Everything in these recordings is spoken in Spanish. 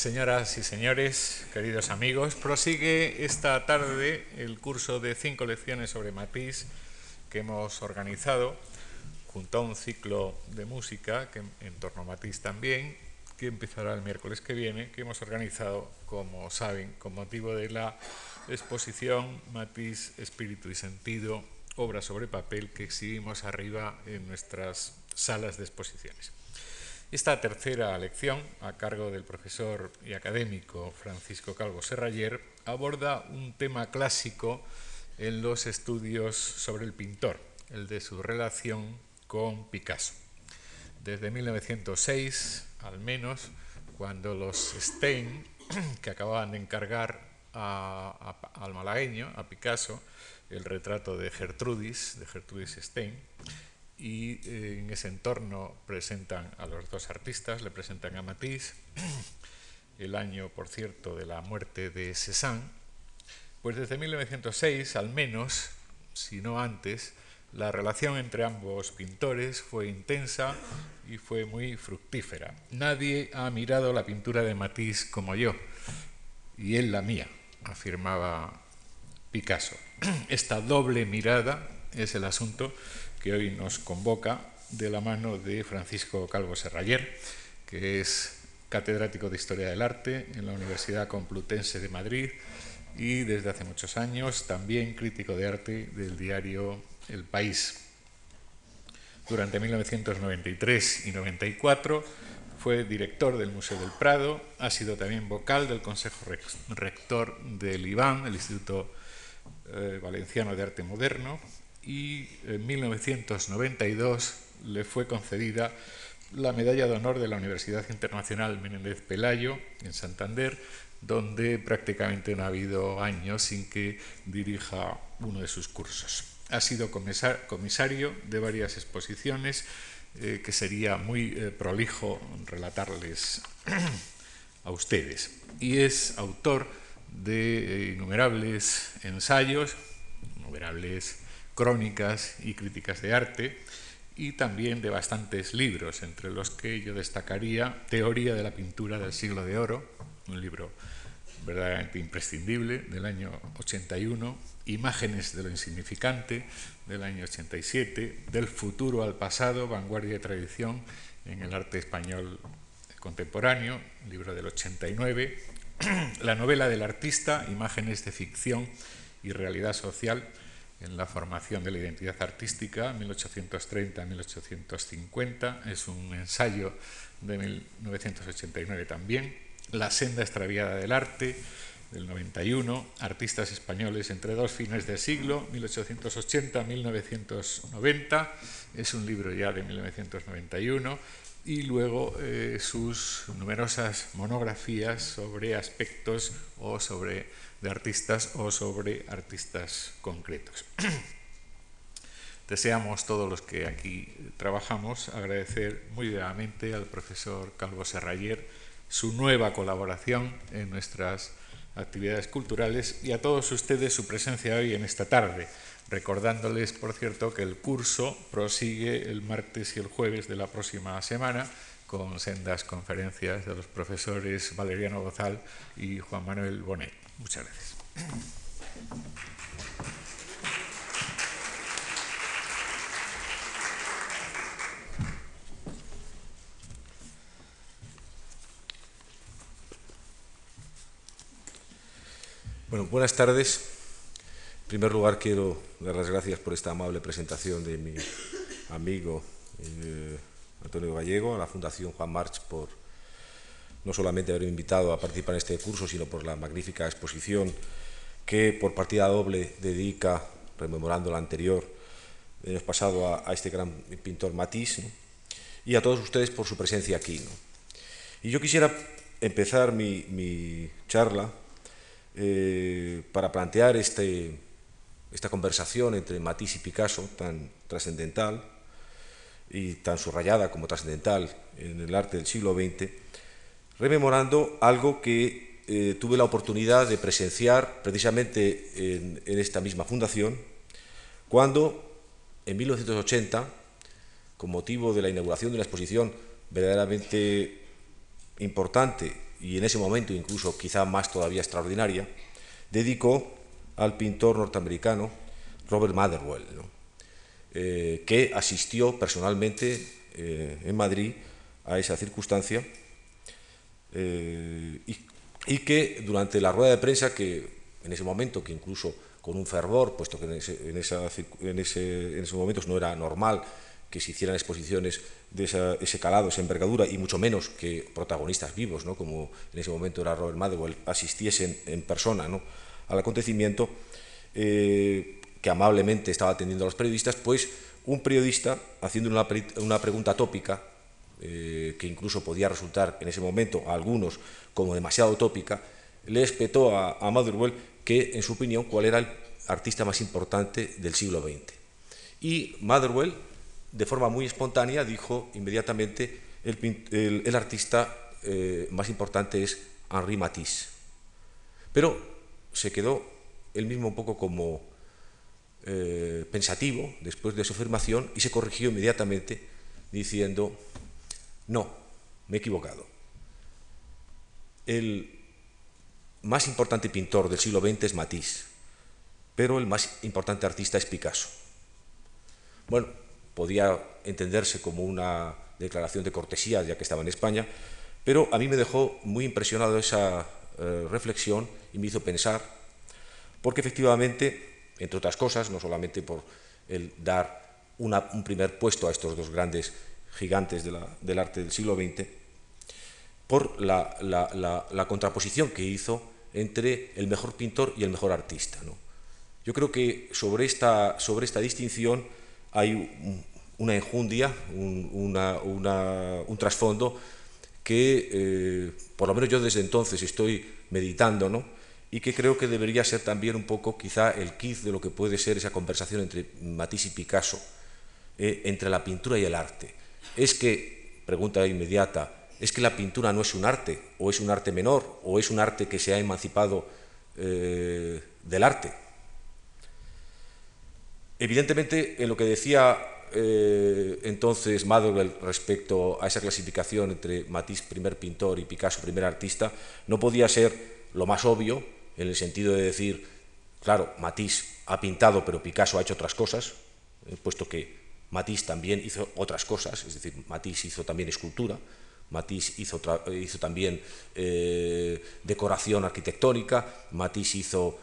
Señoras y señores, queridos amigos, prosigue esta tarde el curso de cinco lecciones sobre Matisse que hemos organizado junto a un ciclo de música que en torno a Matisse también, que empezará el miércoles que viene, que hemos organizado, como saben, con motivo de la exposición Matisse, Espíritu y Sentido, obra sobre papel que exhibimos arriba en nuestras salas de exposiciones. Esta tercera lección, a cargo del profesor y académico Francisco Calvo Serrayer, aborda un tema clásico en los estudios sobre el pintor, el de su relación con Picasso. Desde 1906, al menos, cuando los Stein, que acababan de encargar al malagueño, a Picasso, el retrato de Gertrudis, de Gertrudis Stein, y eh, en ese entorno presentan a los dos artistas, le presentan a Matisse, el año, por cierto, de la muerte de Cézanne, pues desde 1906, al menos, si no antes, la relación entre ambos pintores fue intensa y fue muy fructífera. Nadie ha mirado la pintura de Matisse como yo, y él la mía, afirmaba Picasso. Esta doble mirada es el asunto que hoy nos convoca de la mano de Francisco Calvo Serrayer, que es catedrático de Historia del Arte en la Universidad Complutense de Madrid y desde hace muchos años también crítico de arte del diario El País. Durante 1993 y 94 fue director del Museo del Prado, ha sido también vocal del Consejo Rector del IBAN, el Instituto eh, Valenciano de Arte Moderno, y en 1992 le fue concedida la medalla de honor de la Universidad Internacional Menéndez Pelayo en Santander, donde prácticamente no ha habido años sin que dirija uno de sus cursos. Ha sido comisario de varias exposiciones eh, que sería muy eh, prolijo relatarles a ustedes. Y es autor de eh, innumerables ensayos, innumerables crónicas y críticas de arte, y también de bastantes libros, entre los que yo destacaría Teoría de la pintura del siglo de oro, un libro verdaderamente imprescindible del año 81, Imágenes de lo insignificante del año 87, Del futuro al pasado, vanguardia y tradición en el arte español contemporáneo, libro del 89, La novela del artista, Imágenes de ficción y realidad social en la formación de la identidad artística, 1830-1850, es un ensayo de 1989 también, La senda extraviada del arte, del 91, Artistas españoles entre dos fines del siglo, 1880-1990, es un libro ya de 1991, y luego eh, sus numerosas monografías sobre aspectos o sobre de artistas o sobre artistas concretos. Deseamos todos los que aquí trabajamos agradecer muy vivamente al profesor Calvo Serrayer su nueva colaboración en nuestras actividades culturales y a todos ustedes su presencia hoy en esta tarde, recordándoles, por cierto, que el curso prosigue el martes y el jueves de la próxima semana con sendas conferencias de los profesores Valeriano Gozal y Juan Manuel Bonet. Muchas gracias. Bueno, buenas tardes. En primer lugar, quiero dar las gracias por esta amable presentación de mi amigo eh, Antonio Gallego, a la Fundación Juan March por no solamente haberme invitado a participar en este curso, sino por la magnífica exposición que por partida doble dedica, rememorando la anterior, del año pasado a, este gran pintor Matisse, y a todos ustedes por su presencia aquí. Y yo quisiera empezar mi, charla eh, para plantear este, esta conversación entre Matisse y Picasso, tan trascendental y tan subrayada como trascendental en el arte del siglo XX, rememorando algo que eh, tuve la oportunidad de presenciar precisamente en, esta misma fundación, cuando en 1980, con motivo de la inauguración de una exposición verdaderamente importante y en ese momento incluso quizá más todavía extraordinaria, dedicó al pintor norteamericano Robert Motherwell, eh, que asistió personalmente eh, en Madrid a esa circunstancia eh, y, que durante la rueda de prensa, que en ese momento, que incluso con un fervor, puesto que en, en, en, ese, en esos momentos no era normal que se hicieran exposiciones de ese calado, esa envergadura, y mucho menos que protagonistas vivos, ¿no? como en ese momento era Robert Madewell, asistiesen en persona ¿no? al acontecimiento, eh, que amablemente estaba atendiendo a los periodistas, pues un periodista, haciendo una, una pregunta tópica, eh, que incluso podía resultar en ese momento a algunos como demasiado tópica, le espetó a, a Motherwell que, en su opinión, cuál era el artista más importante del siglo XX. Y Motherwell, de forma muy espontánea, dijo inmediatamente, el, el, artista eh, más importante es Henri Matisse. Pero se quedó él mismo un poco como eh, pensativo después de su afirmación y se corrigió inmediatamente diciendo, no, me he equivocado. El más importante pintor del siglo XX es Matisse, pero el más importante artista es Picasso. Bueno, podía entenderse como una declaración de cortesía ya que estaba en España, pero a mí me dejó muy impresionado esa eh, reflexión y me hizo pensar, porque efectivamente, entre otras cosas, no solamente por el dar un primer puesto a estos dos grandes gigantes del arte del siglo XX, por la, contraposición que hizo entre el mejor pintor y el mejor artista. Yo creo que sobre esta, sobre esta distinción hay una enjundia, un, un trasfondo que eh, por lo menos yo desde entonces estoy meditando, ¿no? y que creo que debería ser también un poco quizá el kit de lo que puede ser esa conversación entre Matisse y Picasso, eh, entre la pintura y el arte. Es que, pregunta inmediata, ¿es que la pintura no es un arte, o es un arte menor, o es un arte que se ha emancipado eh, del arte? Evidentemente, en lo que decía eh, entonces Motherwell respecto a esa clasificación entre Matisse, primer pintor, y Picasso, primer artista, no podía ser lo más obvio, en el sentido de decir, claro, Matisse ha pintado, pero Picasso ha hecho otras cosas, eh, puesto que Matisse también hizo otras cosas, es decir, Matisse hizo también escultura, Matisse hizo, hizo también eh, decoración arquitectónica, Matisse hizo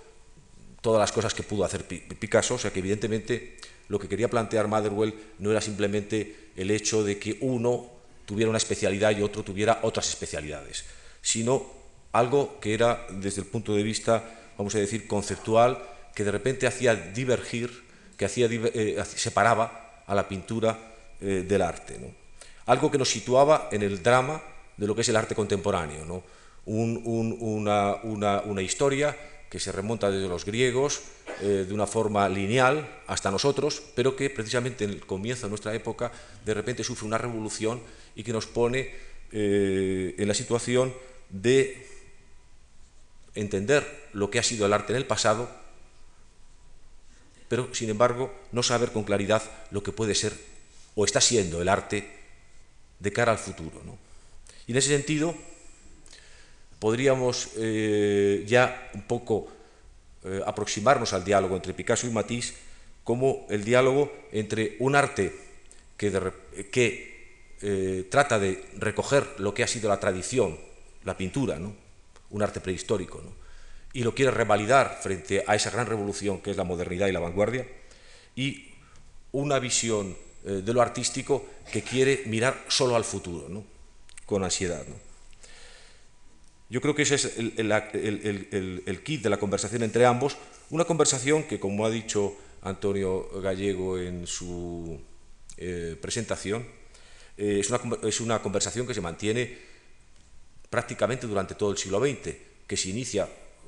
todas las cosas que pudo hacer Picasso, o sea que evidentemente lo que quería plantear Motherwell no era simplemente el hecho de que uno tuviera una especialidad y otro tuviera otras especialidades, sino algo que era desde el punto de vista, vamos a decir, conceptual, que de repente hacía divergir, que hacía, eh, separaba a la pintura eh, del arte. Algo que nos situaba en el drama de lo que es el arte contemporáneo, una historia que se remonta desde los griegos eh, de una forma lineal hasta nosotros, pero que precisamente en el comienzo de nuestra época de repente sufre una revolución y que nos pone eh, en la situación de entender lo que ha sido el arte en el pasado, pero sin embargo no saber con claridad lo que puede ser o está siendo el arte de cara al futuro. Y en ese sentido, podríamos eh, ya un poco eh, aproximarnos al diálogo entre Picasso y Matisse como el diálogo entre un arte que, que eh, trata de recoger lo que ha sido la tradición, la pintura, ¿no? un arte prehistórico, ¿no? Y lo quiere revalidar frente a esa gran revolución que es la modernidad y la vanguardia, y una visión de lo artístico que quiere mirar solo al futuro, ¿no? con ansiedad. ¿no? Yo creo que ese es el, kit de la conversación entre ambos, una conversación que, como ha dicho Antonio Gallego en su eh, presentación, eh, es, una, es, una, conversación que se mantiene prácticamente durante todo el siglo XX, que se inicia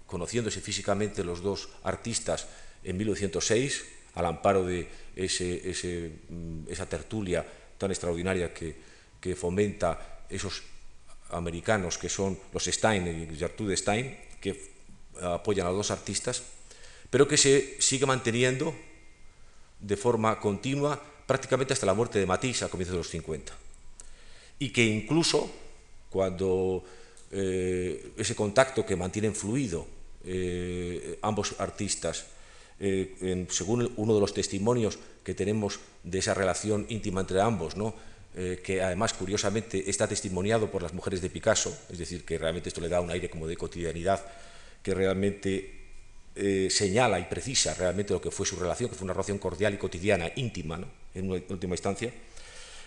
conociéndose físicamente los dos artistas en 1906, al amparo de ese, mm, esa tertulia tan extraordinaria que, que fomenta esos americanos que son los Stein y Gertrude Stein, que apoyan a los dos artistas, pero que se sigue manteniendo de forma continua prácticamente hasta la muerte de Matisse a comienzos de los 50. Y que incluso cuando ese contacto que mantienen fluido ambos artistas, según uno de los testimonios que tenemos de esa relación íntima entre ambos, ¿no? Eh, que además curiosamente está testimoniado por las mujeres de Picasso, es decir, que realmente esto le da un aire como de cotidianidad, que realmente eh, señala y precisa realmente lo que fue su relación, que fue una relación cordial y cotidiana, íntima, ¿no? en última instancia,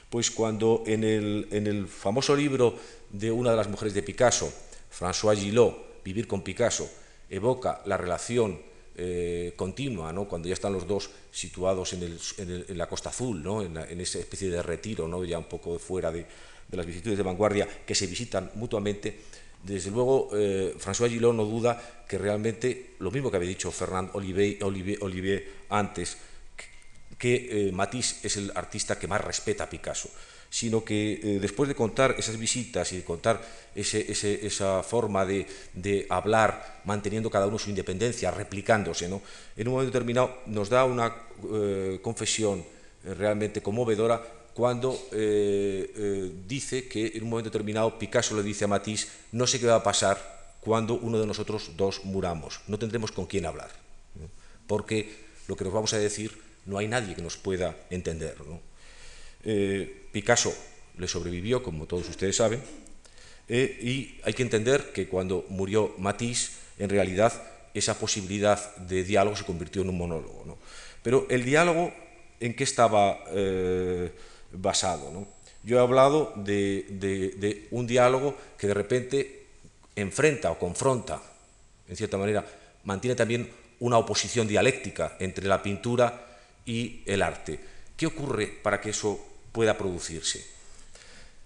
pues cuando en el, en el famoso libro de una de las mujeres de Picasso, François Gillot, Vivir con Picasso, evoca la relación eh, continua, ¿no? cuando ya están los dos situados en, la Costa Azul, ¿no? en, esa especie de retiro, ¿no? ya un poco fuera de, las vicisitudes de vanguardia, que se visitan mutuamente. Desde luego, eh, François Gillot no duda que realmente, lo mismo que había dicho Fernand Olivier, Olivier, antes, que, eh, Matisse es el artista que más respeta a Picasso sino que eh, después de contar esas visitas y de contar esa forma de, hablar, manteniendo cada uno su independencia, replicándose, ¿no? en un momento determinado nos da una eh, confesión eh, realmente conmovedora cuando dice que en un momento determinado Picasso le dice a Matisse, no sé qué va a pasar cuando uno de nosotros dos muramos, no tendremos con quién hablar, porque lo que nos vamos a decir no hay nadie que nos pueda entender. Eh, Picasso le sobrevivió, como todos ustedes saben, eh, y hay que entender que cuando murió Matisse, en realidad esa posibilidad de diálogo se convirtió en un monólogo. Pero el diálogo, ¿en qué estaba eh, basado? Yo he hablado de, un diálogo que de repente enfrenta o confronta, en cierta manera, mantiene también una oposición dialéctica entre la pintura y el arte. ¿Qué ocurre para que eso pueda producirse.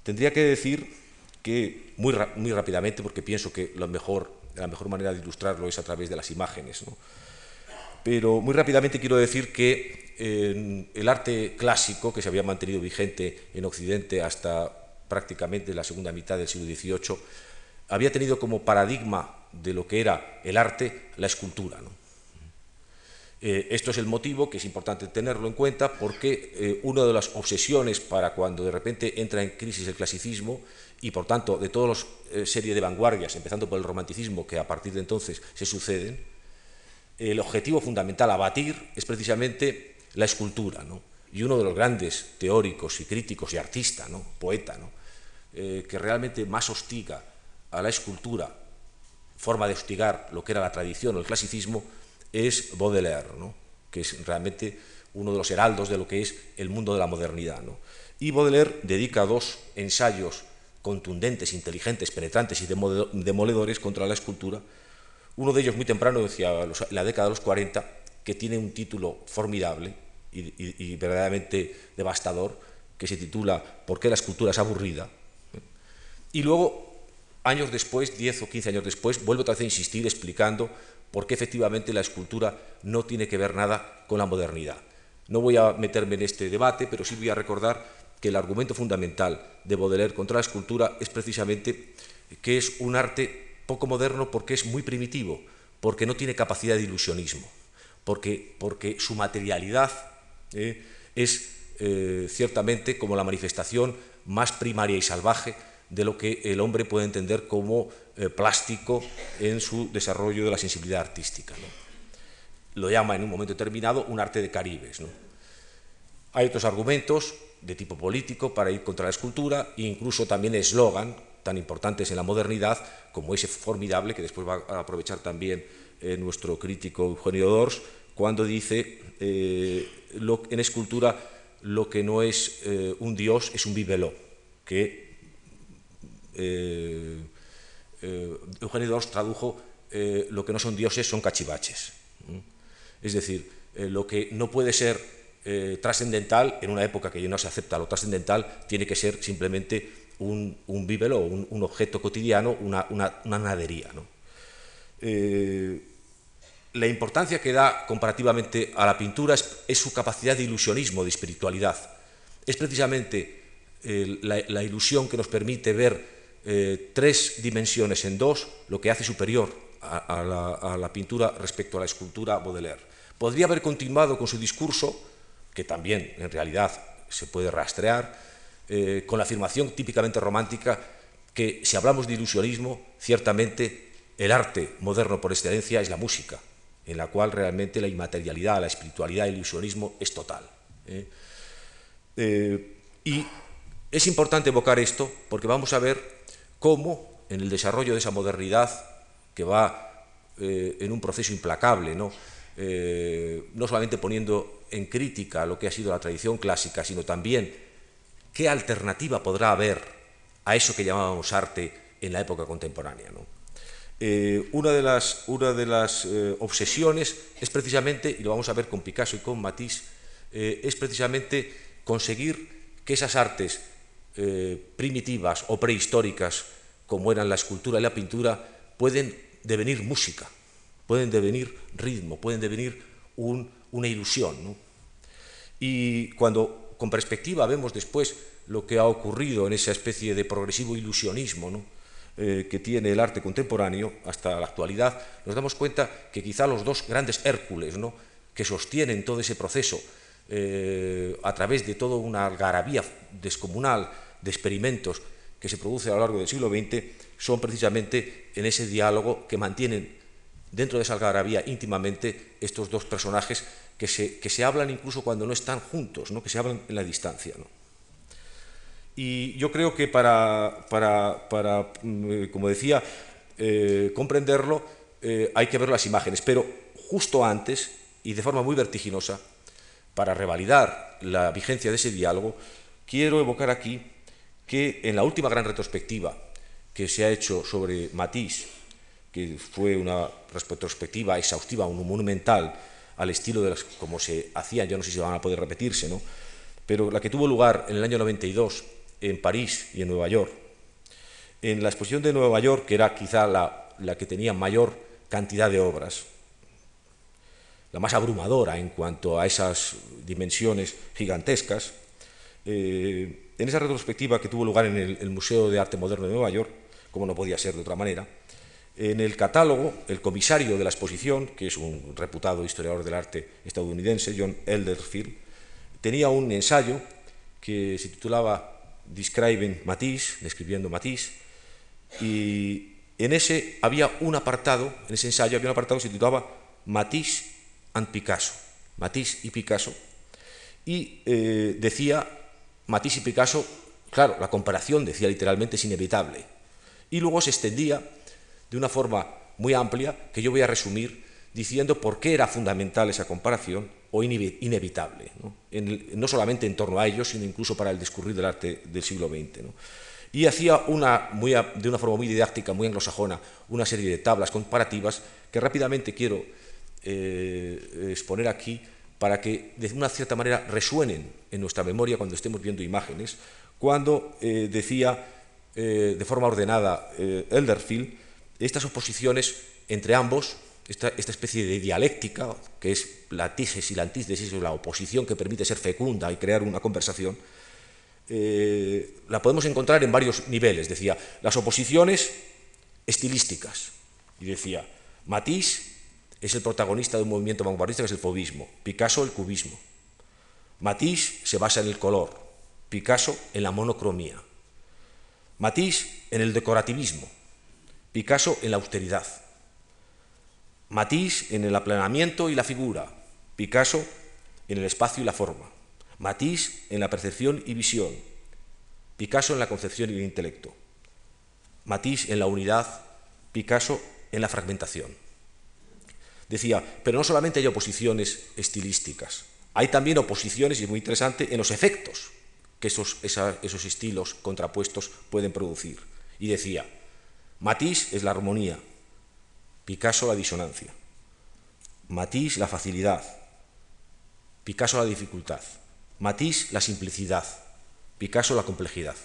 Tendría que decir que, muy, muy rápidamente, porque pienso que lo mejor, la mejor manera de ilustrarlo es a través de las imágenes, pero muy rápidamente quiero decir que el arte clásico, que se había mantenido vigente en Occidente hasta prácticamente la segunda mitad del siglo XVIII, había tenido como paradigma de lo que era el arte la escultura. Eh, esto es el motivo que es importante tenerlo en cuenta porque eh, una de las obsesiones para cuando de repente entra en crisis el clasicismo y por tanto de toda la eh, serie de vanguardias, empezando por el romanticismo que a partir de entonces se suceden, el objetivo fundamental a batir es precisamente la escultura. Y uno de los grandes teóricos y críticos y artista, ¿no? poeta, que realmente más hostiga a la escultura, forma de hostigar lo que era la tradición o el clasicismo, es Baudelaire, que es realmente uno de los heraldos de lo que es el mundo de la modernidad. Y Baudelaire dedica dos ensayos contundentes, inteligentes, penetrantes y demoledores contra la escultura. Uno de ellos muy temprano, decía la década de los 40, que tiene un título formidable y, verdaderamente devastador, que se titula ¿Por qué la escultura es aburrida? Y luego, años después, 10 o 15 años después, vuelve otra vez a insistir explicando porque efectivamente la escultura no tiene que ver nada con la modernidad. No voy a meterme en este debate, pero sí voy a recordar que el argumento fundamental de Baudelaire contra la escultura es precisamente que es un arte poco moderno porque es muy primitivo, porque no tiene capacidad de ilusionismo, porque, porque su materialidad eh, es eh, ciertamente como la manifestación más primaria y salvaje de lo que el hombre puede entender como eh, plástico en su desarrollo de la sensibilidad artística. Lo llama en un momento determinado un arte de caribes. Hay otros argumentos de tipo político para ir contra la escultura e incluso también eslogan tan importantes en la modernidad como ese formidable que después va a aprovechar también eh, nuestro crítico Eugenio Dors cuando dice eh, en escultura lo que no es un dios es un bibeló, que eh, Eugenio Dors tradujo eh, lo que no son dioses son cachivaches. Es decir, lo que no puede ser trascendental en una época que ya no se acepta lo trascendental, tiene que ser simplemente un, un, un, objeto cotidiano, una, nadería. la importancia que da comparativamente a la pintura es, su capacidad de ilusionismo, de espiritualidad. Es precisamente la, ilusión que nos permite ver eh, tres dimensiones en dos, lo que hace superior a, la, pintura respecto a la escultura Baudelaire. Podría haber continuado con su discurso, que también en realidad se puede rastrear, eh, con la afirmación típicamente romántica que si hablamos de ilusionismo, ciertamente el arte moderno por excelencia es la música, en la cual realmente la inmaterialidad, la espiritualidad, el ilusionismo es total. ¿eh? Eh, y es importante evocar esto porque vamos a ver cómo en el desarrollo de esa modernidad que va eh, en un proceso implacable, ¿no? no solamente poniendo en crítica lo que ha sido la tradición clásica, sino también qué alternativa podrá haber a eso que llamábamos arte en la época contemporánea. Eh, una de las, una de las eh, obsesiones es precisamente, y lo vamos a ver con Picasso y con Matisse, eh, es precisamente conseguir que esas artes primitivas o prehistóricas, como eran la escultura y la pintura, pueden devenir música, pueden devenir ritmo, pueden devenir una ilusión. Y cuando con perspectiva vemos después lo que ha ocurrido en esa especie de progresivo ilusionismo, ¿no? Eh, que tiene el arte contemporáneo hasta la actualidad, nos damos cuenta que quizá los dos grandes Hércules ¿no? que sostienen todo ese proceso eh, a través de toda una algarabía descomunal de experimentos que se produce a lo largo del siglo XX, son precisamente en ese diálogo que mantienen dentro de esa algarabía íntimamente estos dos personajes que se, que se hablan incluso cuando no están juntos, ¿no? que se hablan en la distancia. ¿no? Y yo creo que para, para, mm, como decía, eh, comprenderlo eh, hay que ver las imágenes, pero justo antes y de forma muy vertiginosa, para revalidar la vigencia de ese diálogo, quiero evocar aquí que en la última gran retrospectiva que se ha hecho sobre Matisse, que fue una retrospectiva exhaustiva, un monumental, al estilo de las como se hacían, yo no sé si van a poder repetirse, ¿no? pero la que tuvo lugar en el año 92 en París y en Nueva York. En la exposición de Nueva York, que era quizá la, que tenía mayor cantidad de obras, la más abrumadora en cuanto a esas dimensiones gigantescas, eh, en esa retrospectiva que tuvo lugar en el, Museo de Arte Moderno de Nueva York, como no podía ser de otra manera, en el catálogo, el comisario de la exposición, que es un reputado historiador del arte estadounidense, John Elderfield, tenía un ensayo que se titulaba describen Matisse, describiendo Matisse, y en ese había un apartado, en ese ensayo había un apartado que se titulaba Matisse and Picasso, Matisse y Picasso, y eh, decía Matisse y Picasso, claro, la comparación, decía literalmente, es inevitable, y luego se extendía de una forma muy amplia, que yo voy a resumir, diciendo por qué era fundamental esa comparación o inevitable, ¿no? solamente en torno a ellos, sino incluso para el discurrir del arte del siglo XX. Y hacía una, muy, de una forma muy didáctica, muy anglosajona, una serie de tablas comparativas que rápidamente quiero eh, exponer aquí para que de una cierta manera resuenen en nuestra memoria cuando estemos viendo imágenes, cuando eh, decía eh, de forma ordenada Elderfield estas oposiciones entre ambos esta, especie de dialéctica, que es la tísis y la antítesis, la oposición que permite ser fecunda y crear una conversación, eh, la podemos encontrar en varios niveles. Decía, las oposiciones estilísticas. Y decía, Matisse es el protagonista de un movimiento vanguardista que es el fobismo, Picasso el cubismo. Matisse se basa en el color, Picasso en la monocromía. Matisse en el decorativismo, Picasso en la austeridad. Matisse en el aplanamiento y la figura, Picasso en el espacio y la forma, Matisse en la percepción y visión, Picasso en la concepción y el intelecto, Matisse en la unidad, Picasso en la fragmentación. Decía, pero no solamente hay oposiciones estilísticas, hay también oposiciones, y es muy interesante, en los efectos que esos, esos estilos contrapuestos pueden producir. Y decía, Matisse es la armonía, Picasso la disonancia, Matisse la facilidad, Picasso la dificultad, Matisse la simplicidad, Picasso la complejidad.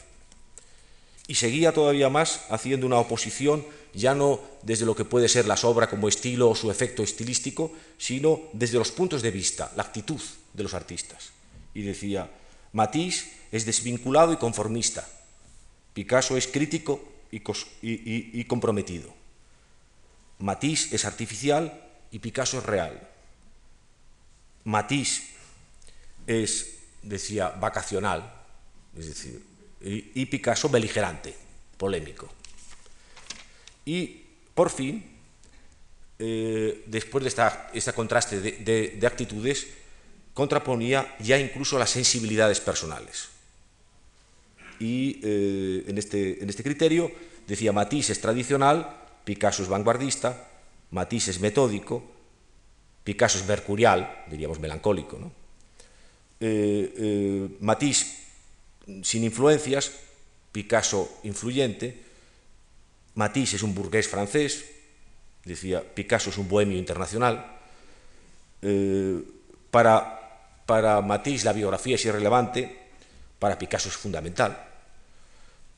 Y seguía todavía más haciendo una oposición ya no desde lo que puede ser la obra como estilo o su efecto estilístico, sino desde los puntos de vista, la actitud de los artistas. Y decía, Matisse es desvinculado y conformista, Picasso es crítico y comprometido. Matisse es artificial y Picasso es real. Matisse es, decía, vacacional, es decir, y, Picasso beligerante, polémico. Y por fin, eh, después de este contraste de, actitudes, contraponía ya incluso las sensibilidades personales. Y eh, en, este, en este criterio decía Matisse es tradicional, Picasso es vanguardista, Matisse es metódico, Picasso es mercurial, diríamos melancólico. ¿no? Eh, Matisse sin influencias, Picasso influyente, Matisse es un burgués francés, decía, Picasso es un bohemio internacional. Eh, para, para Matisse la biografía es irrelevante, para Picasso es fundamental.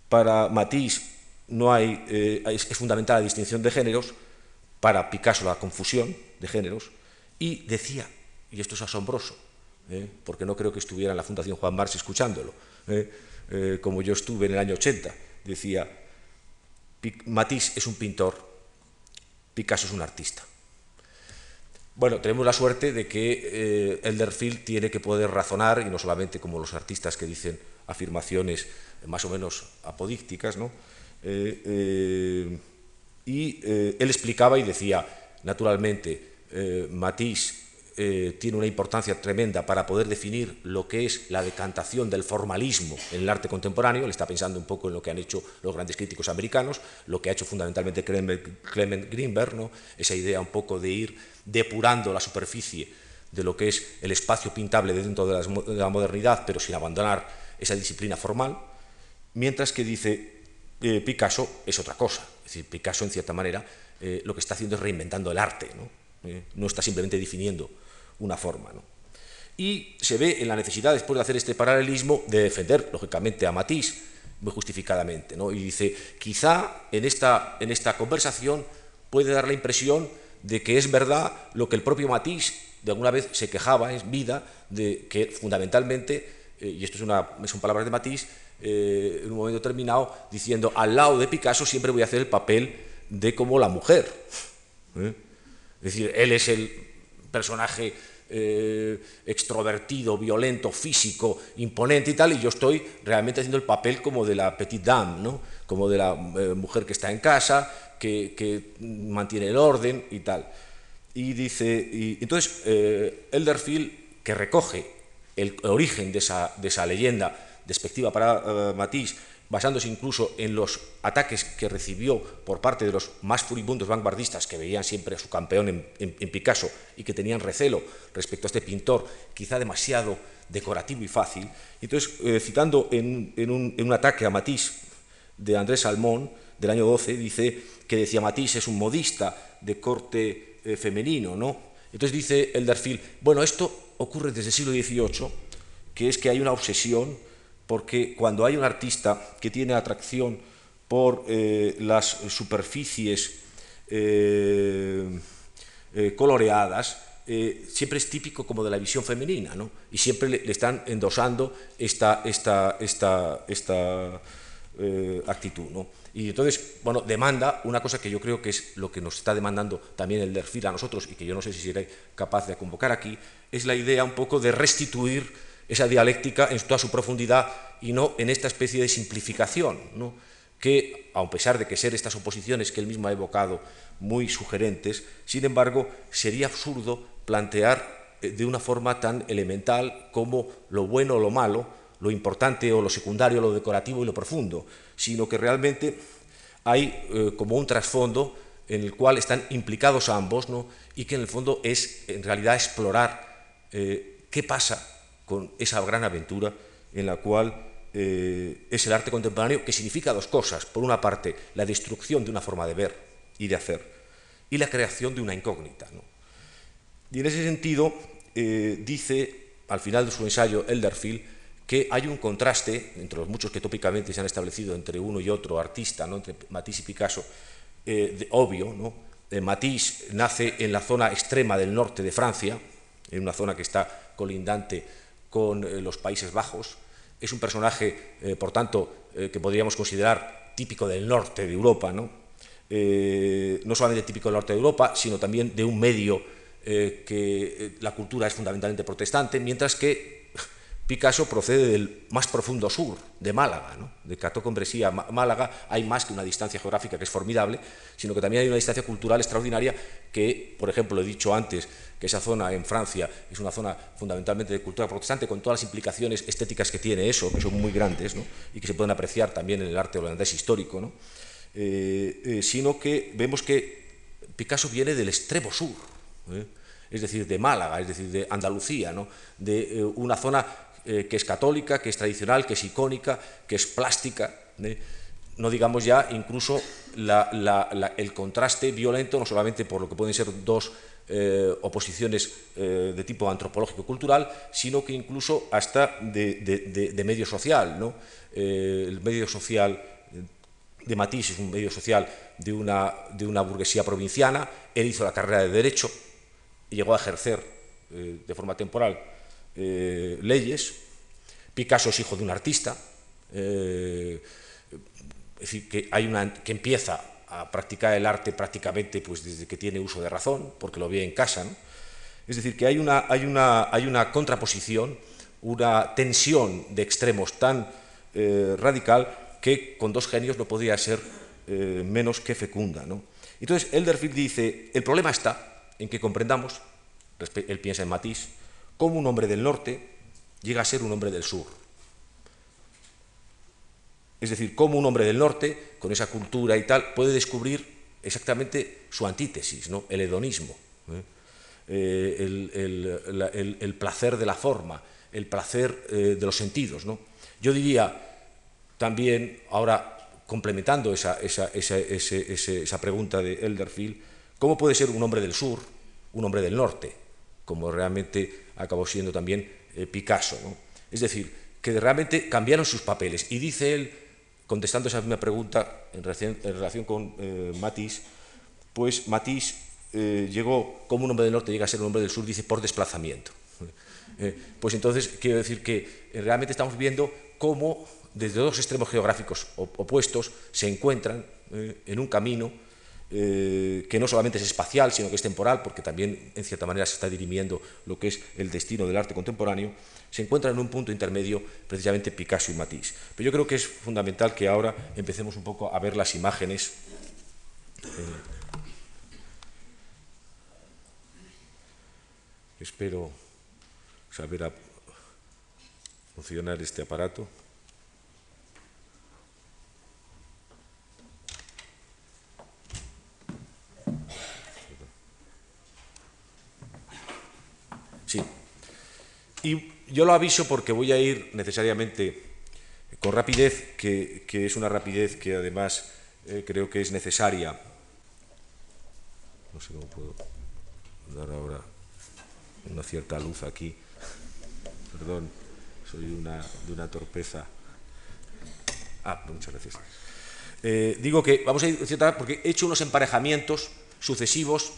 Para Matisse no hay, eh, es, fundamental la distinción de géneros, para Picasso la confusión de géneros, y decía, y esto es asombroso, ¿eh? porque no creo que estuviera en la Fundación Juan Marx escuchándolo, como yo estuve en el año 80, decía, Matisse es un pintor, Picasso es un artista. Bueno, tenemos la suerte de que eh, Elderfield tiene que poder razonar, y no solamente como los artistas que dicen afirmaciones más o menos apodícticas, ¿no? Eh, eh, y él explicaba y decía, naturalmente, Matisse eh, tiene una importancia tremenda para poder definir lo que es la decantación del formalismo en el arte contemporáneo. Le está pensando un poco en lo que han hecho los grandes críticos americanos, lo que ha hecho fundamentalmente Clement Greenberg, ¿no? esa idea un poco de ir depurando la superficie de lo que es el espacio pintable dentro de la modernidad, pero sin abandonar esa disciplina formal, mientras que dice eh, Picasso es otra cosa. Es decir, Picasso, en cierta manera, eh, lo que está haciendo es reinventando el arte, no, no está simplemente definiendo una forma. Y se ve en la necesidad, después de hacer este paralelismo, de defender, lógicamente, a Matisse, muy justificadamente. ¿no? Y dice, quizá en esta, en esta conversación puede dar la impresión de que es verdad lo que el propio Matisse de alguna vez se quejaba en vida, de que fundamentalmente, eh, y esto es una, son palabras de Matisse, eh, en un momento determinado, diciendo, al lado de Picasso siempre voy a hacer el papel de como la mujer. ¿eh? Es decir, él es el personaje eh, extrovertido, violento, físico, imponente y tal, y yo estoy realmente haciendo el papel como de la petite dame, ¿no? como de la eh, mujer que está en casa, que, mantiene el orden y tal. Y dice, y, entonces eh, Elderfield, que recoge el origen de esa, de esa leyenda despectiva para Matisse, basándose incluso en los ataques que recibió por parte de los más furibundos vanguardistas que veían siempre a su campeón en, Picasso y que tenían recelo respecto a este pintor, quizá demasiado decorativo y fácil. Entonces, eh, citando en, un, ataque a Matisse de Andrés Salmón del año 12, dice que decía Matisse es un modista de corte eh, femenino, ¿no? Entonces dice Elderfield, bueno, esto ocurre desde el siglo XVIII, que es que hay una obsesión porque cuando hay un artista que tiene atracción por eh, las superficies eh, eh, coloreadas, siempre es típico como de la visión femenina, ¿no? y siempre le, están endosando esta, esta, esta, esta actitud. ¿no? Y entonces, bueno, demanda una cosa que yo creo que es lo que nos está demandando también el DERFIL a nosotros, y que yo no sé si seré capaz de convocar aquí, es la idea un poco de restituir esa dialéctica en toda su profundidad y no en esta especie de simplificación, que, a pesar de que ser estas oposiciones que él mismo ha evocado muy sugerentes, sin embargo, sería absurdo plantear eh, de una forma tan elemental como lo bueno o lo malo, lo importante o lo secundario, lo decorativo y lo profundo, sino que realmente hay eh, como un trasfondo en el cual están implicados ambos y que en el fondo es en realidad explorar eh, qué pasa con esa gran aventura en la cual eh, es el arte contemporáneo, que significa dos cosas. Por una parte, la destrucción de una forma de ver y de hacer, y la creación de una incógnita. Y en ese sentido, eh, dice al final de su ensayo Elderfield que hay un contraste, entre los muchos que tópicamente se han establecido entre uno y otro artista, ¿no? entre Matisse y Picasso, eh, obvio. ¿no? Matisse nace en la zona extrema del norte de Francia, en una zona que está colindante con eh, los Países Bajos. Es un personaje, eh, por tanto, eh, que podríamos considerar típico del norte de Europa, ¿no? no solamente típico del norte de Europa, sino también de un medio que la cultura es fundamentalmente protestante, mientras que Picasso procede del más profundo sur, de Málaga, ¿no? de Cató con Bresía, Málaga, hay más que una distancia geográfica que es formidable, sino que también hay una distancia cultural extraordinaria que, por ejemplo, he dicho antes que esa zona en Francia es una zona fundamentalmente de cultura protestante, con todas las implicaciones estéticas que tiene eso, que son muy grandes, ¿no? y que se pueden apreciar también en el arte holandés histórico, ¿no? Eh, eh, sino que vemos que Picasso viene del extremo sur. ¿eh? es decir, de Málaga, es decir, de Andalucía, ¿no? de una zona eh, que es católica, que es tradicional, que es icónica, que es plástica. ¿eh? No digamos ya incluso el contraste violento, no solamente por lo que pueden ser dos eh, oposiciones de tipo antropológico-cultural, sino que incluso hasta de, medio social. ¿no? el medio social de Matisse es un medio social de una, de una burguesía provinciana, él hizo la carrera de Derecho llegó a ejercer de forma temporal eh, leyes. Picasso es hijo de un artista, eh, es decir, que, hay una, que empieza a practicar el arte prácticamente pues, desde que tiene uso de razón, porque lo ve en casa. Es decir, que hay una, hay, una, hay una contraposición, una tensión de extremos tan eh, radical que con dos genios no podía ser menos que fecunda. Entonces, Elderfield dice, el problema está en que comprendamos, él piensa en Matisse, cómo un hombre del norte llega a ser un hombre del sur. Es decir, cómo un hombre del norte, con esa cultura y tal, puede descubrir exactamente su antítesis, ¿no? el hedonismo, ¿eh? Eh, el, placer de la forma, el placer eh, de los sentidos. ¿no? Yo diría también, ahora complementando esa, esa, esa pregunta de Elderfield, ¿cómo puede ser un hombre del sur un hombre del norte? Como realmente acabó siendo también eh, Picasso. Es decir, que realmente cambiaron sus papeles. Y dice él, contestando esa misma pregunta en relación, con eh, Matisse, pues Matisse eh, llegó, como un hombre del norte llega a ser un hombre del sur, dice, por desplazamiento. pues entonces quiero decir que realmente estamos viendo cómo desde dos extremos geográficos opuestos se encuentran en un camino eh, que no solamente es espacial, sino que es temporal, porque también en cierta manera se está dirimiendo lo que es el destino del arte contemporáneo, se encuentra en un punto intermedio precisamente Picasso y Matisse. Pero yo creo que es fundamental que ahora empecemos un poco a ver las imágenes. Eh, espero saber funcionar este aparato. Y yo lo aviso porque voy a ir necesariamente con rapidez, que, es una rapidez que además eh, creo que es necesaria. No sé cómo puedo dar ahora una cierta luz aquí. Perdón, soy una, de una torpeza. Ah, muchas gracias. Eh, digo que vamos a ir porque he hecho unos emparejamientos sucesivos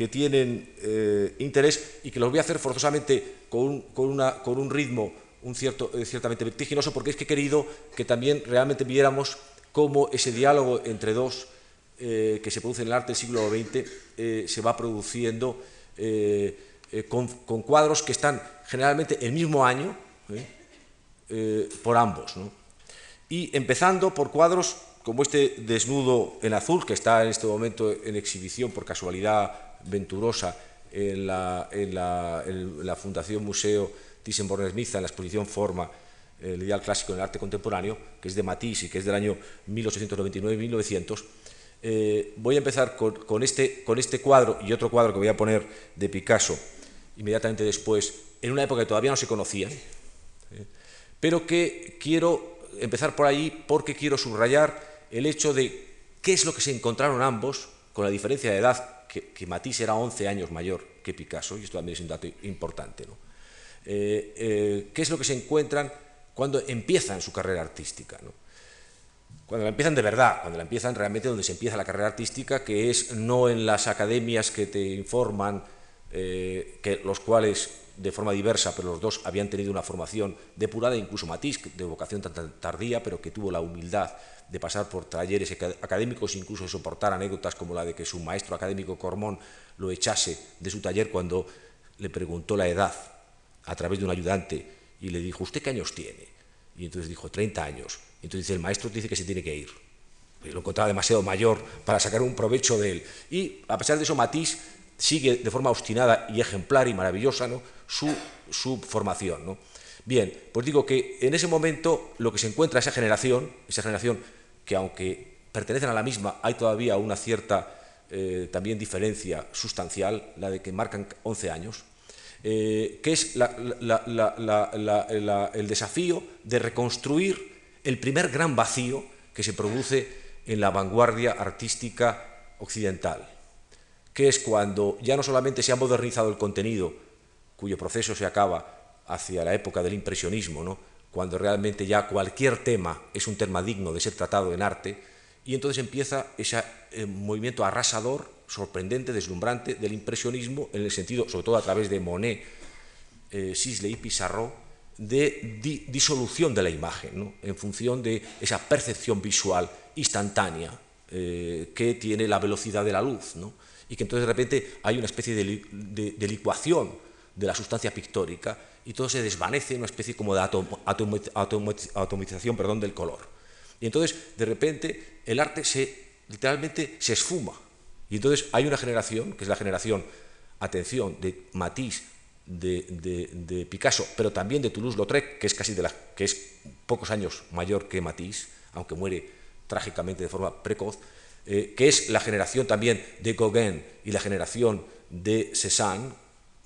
que tienen eh, interés y que los voy a hacer forzosamente con un, con una, con un ritmo un cierto, eh, ciertamente vertiginoso, porque es que he querido que también realmente viéramos cómo ese diálogo entre dos eh, que se produce en el arte del siglo XX se va produciendo con, con, cuadros que están generalmente el mismo año por ambos. ¿no? Y empezando por cuadros como este desnudo en azul, que está en este momento en exhibición por casualidad venturosa en la, Fundación Museo Thyssen-Bornemisza, en la exposición Forma, el ideal clásico en el arte contemporáneo, que es de Matisse y que es del año 1899-1900, eh, voy a empezar con, este, con este cuadro y otro cuadro que voy a poner de Picasso inmediatamente después, en una época que todavía no se conocía, ¿eh? pero que quiero empezar por ahí porque quiero subrayar el hecho de qué es lo que se encontraron ambos, con la diferencia de edad que, Matisse era 11 años mayor que Picasso, y esto también es un dato importante. ¿no? Eh, eh, ¿Qué es lo que se encuentran cuando empiezan su carrera artística? ¿no? Cuando la empiezan de verdad, cuando la empiezan realmente donde se empieza la carrera artística, que es no en las academias que te informan, eh, que los cuales de forma diversa, pero los dos habían tenido una formación depurada, incluso Matisse, de vocación tan tardía, pero que tuvo la humildad de pasar por talleres académicos, incluso soportar anécdotas como la de que su maestro académico Cormón lo echase de su taller cuando le preguntó la edad a través de un ayudante y le dijo, ¿usted qué años tiene? Y entonces dijo, 30 años. Entonces el maestro dice que se tiene que ir. Lo encontraba demasiado mayor para sacar un provecho de él. Y a pesar de eso, Matisse sigue de forma obstinada y ejemplar y maravillosa ¿no? su, su formación. ¿no? Bien, pues digo que en ese momento lo que se encuentra esa generación, esa generación que aunque pertenecen a la misma, hay todavía una cierta eh, también diferencia sustancial, la de que marcan 11 años, eh, que es el desafío de reconstruir el primer gran vacío que se produce en la vanguardia artística occidental, que es cuando ya no solamente se ha modernizado el contenido, cuyo proceso se acaba hacia la época del impresionismo, ¿no? Cuando realmente ya cualquier tema es un tema digno de ser tratado en arte, y entonces empieza ese eh, movimiento arrasador, sorprendente, deslumbrante del impresionismo, en el sentido, sobre todo a través de Monet, eh, Sisley y Pissarro, de disolución de la imagen, en función de esa percepción visual instantánea eh, que tiene la velocidad de la luz, y que entonces de repente hay una especie de, licuación de la sustancia pictórica y todo se desvanece en una especie como de atomización perdón, del color. Y entonces, de repente, el arte se, literalmente se esfuma. Y entonces hay una generación, que es la generación, atención, de Matisse, de, Picasso, pero también de Toulouse-Lautrec, que es casi de la, que es pocos años mayor que Matisse, aunque muere trágicamente de forma precoz, eh, que es la generación también de Gauguin y la generación de Cézanne,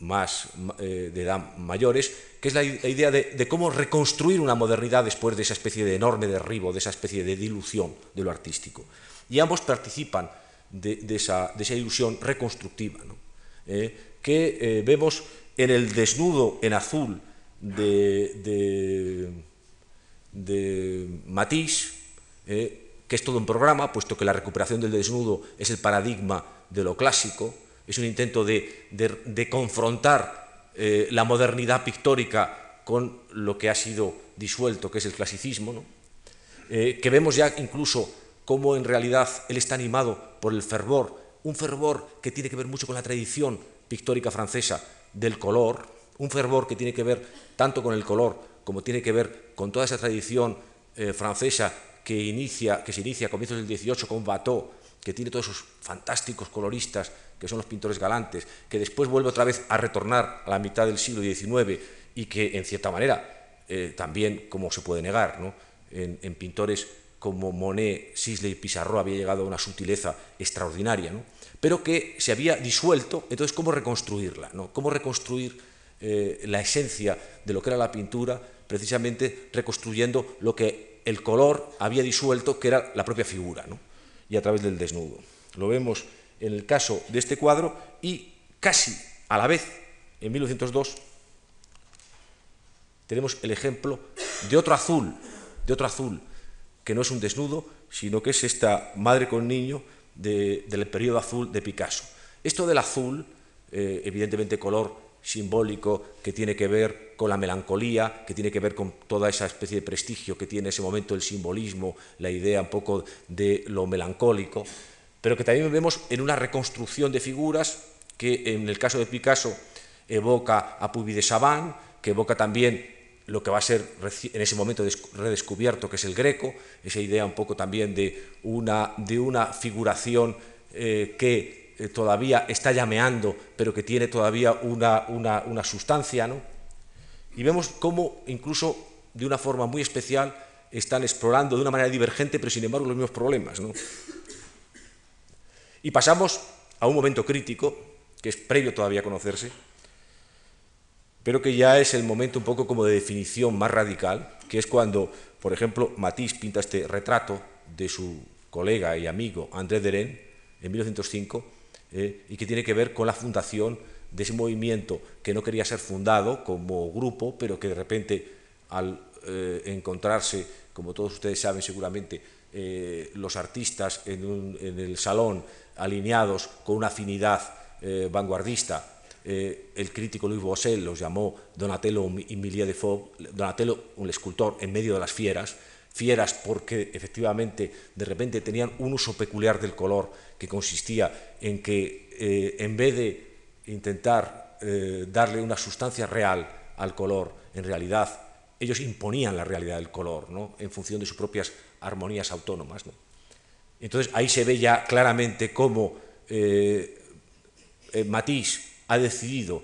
más eh, de edad mayores, que es la, idea de, cómo reconstruir una modernidad después de esa especie de enorme derribo, de esa especie de dilución de lo artístico. Y ambos participan de, esa, ilusión reconstructiva, eh, que eh, vemos en el desnudo en azul de, de Matisse, que es todo un programa, puesto que la recuperación del desnudo es el paradigma de lo clásico, es un intento de, confrontar eh, la modernidad pictórica con lo que ha sido disuelto, que es el clasicismo, eh, que vemos ya incluso cómo en realidad él está animado por el fervor, un fervor que tiene que ver mucho con la tradición pictórica francesa del color, un fervor que tiene que ver tanto con el color como tiene que ver con toda esa tradición eh, francesa que, inicia, que se inicia a comienzos del 18 con Watteau, que tiene todos esos fantásticos coloristas que son los pintores galantes, que después vuelve otra vez a retornar a la mitad del siglo XIX y que, en cierta manera, eh, también, como se puede negar, en, pintores como Monet, Sisley y Pissarro había llegado a una sutileza extraordinaria, pero que se había disuelto, entonces, ¿cómo reconstruirla? ¿no? ¿Cómo reconstruir eh, la esencia de lo que era la pintura, precisamente reconstruyendo lo que el color había disuelto, que era la propia figura, y a través del desnudo? Lo vemos en el caso de este cuadro y casi a la vez, en 1902, tenemos el ejemplo de otro azul, de otro azul, que no es un desnudo, sino que es esta madre con niño del periodo azul de Picasso. Esto del azul, eh, evidentemente color simbólico que tiene que ver con la melancolía, que tiene que ver con toda esa especie de prestigio que tiene ese momento el simbolismo, la idea un poco de lo melancólico, pero que también vemos en una reconstrucción de figuras que en el caso de Picasso evoca a Puy de Chavannes, que evoca también lo que va a ser en ese momento redescubierto, que es el greco, esa idea un poco también de una, de una figuración eh, que eh, todavía está llameando, pero que tiene todavía una, una, sustancia. ¿no? Y vemos cómo incluso de una forma muy especial están explorando de una manera divergente, pero sin embargo los mismos problemas. ¿no? Y pasamos a un momento crítico, que es previo todavía a conocerse, pero que ya es el momento un poco como de definición más radical, que es cuando, por ejemplo, Matisse pinta este retrato de su colega y amigo André Deren en 1905, eh, y que tiene que ver con la fundación de ese movimiento que no quería ser fundado como grupo, pero que de repente al eh, encontrarse, como todos ustedes saben seguramente, eh, los artistas en, el salón alineados con una afinidad vanguardista. El crítico Louis Bossel los llamó Donatello y Milia de Faux, Donatello, un escultor en medio de las fieras, fieras porque efectivamente de repente tenían un uso peculiar del color que consistía en que en vez de intentar darle una sustancia real al color en realidad ellos imponían la realidad del color, ¿no? en función de sus propias armonías autónomas. Entonces ahí se ve ya claramente cómo eh, eh, Matisse ha decidido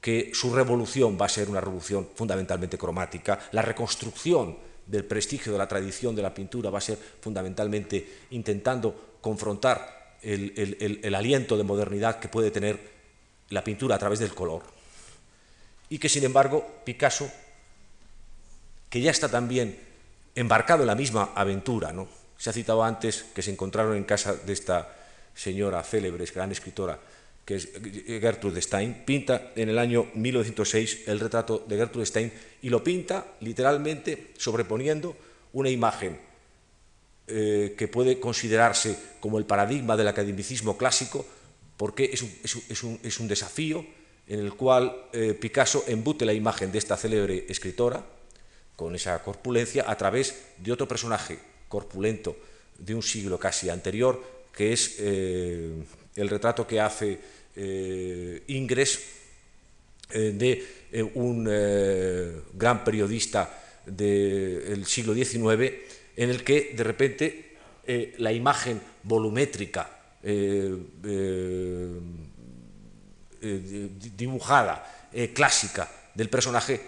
que su revolución va a ser una revolución fundamentalmente cromática, la reconstrucción del prestigio de la tradición de la pintura va a ser fundamentalmente intentando confrontar el aliento de modernidad que puede tener la pintura a través del color. Y que sin embargo Picasso que ya está también embarcado en la misma aventura. ¿no? Se ha citado antes que se encontraron en casa de esta señora célebre, gran escritora, que es Gertrude Stein, pinta en el año 1906 el retrato de Gertrude Stein y lo pinta literalmente sobreponiendo una imagen eh, que puede considerarse como el paradigma del academicismo clásico, porque es un, es un, es un desafío en el cual eh, Picasso embute la imagen de esta célebre escritora, con esa corpulencia a través de otro personaje corpulento de un siglo casi anterior, que es eh, el retrato que hace Ingres de un gran periodista del siglo XIX, en el que de repente la imagen volumétrica dibujada, clásica del personaje,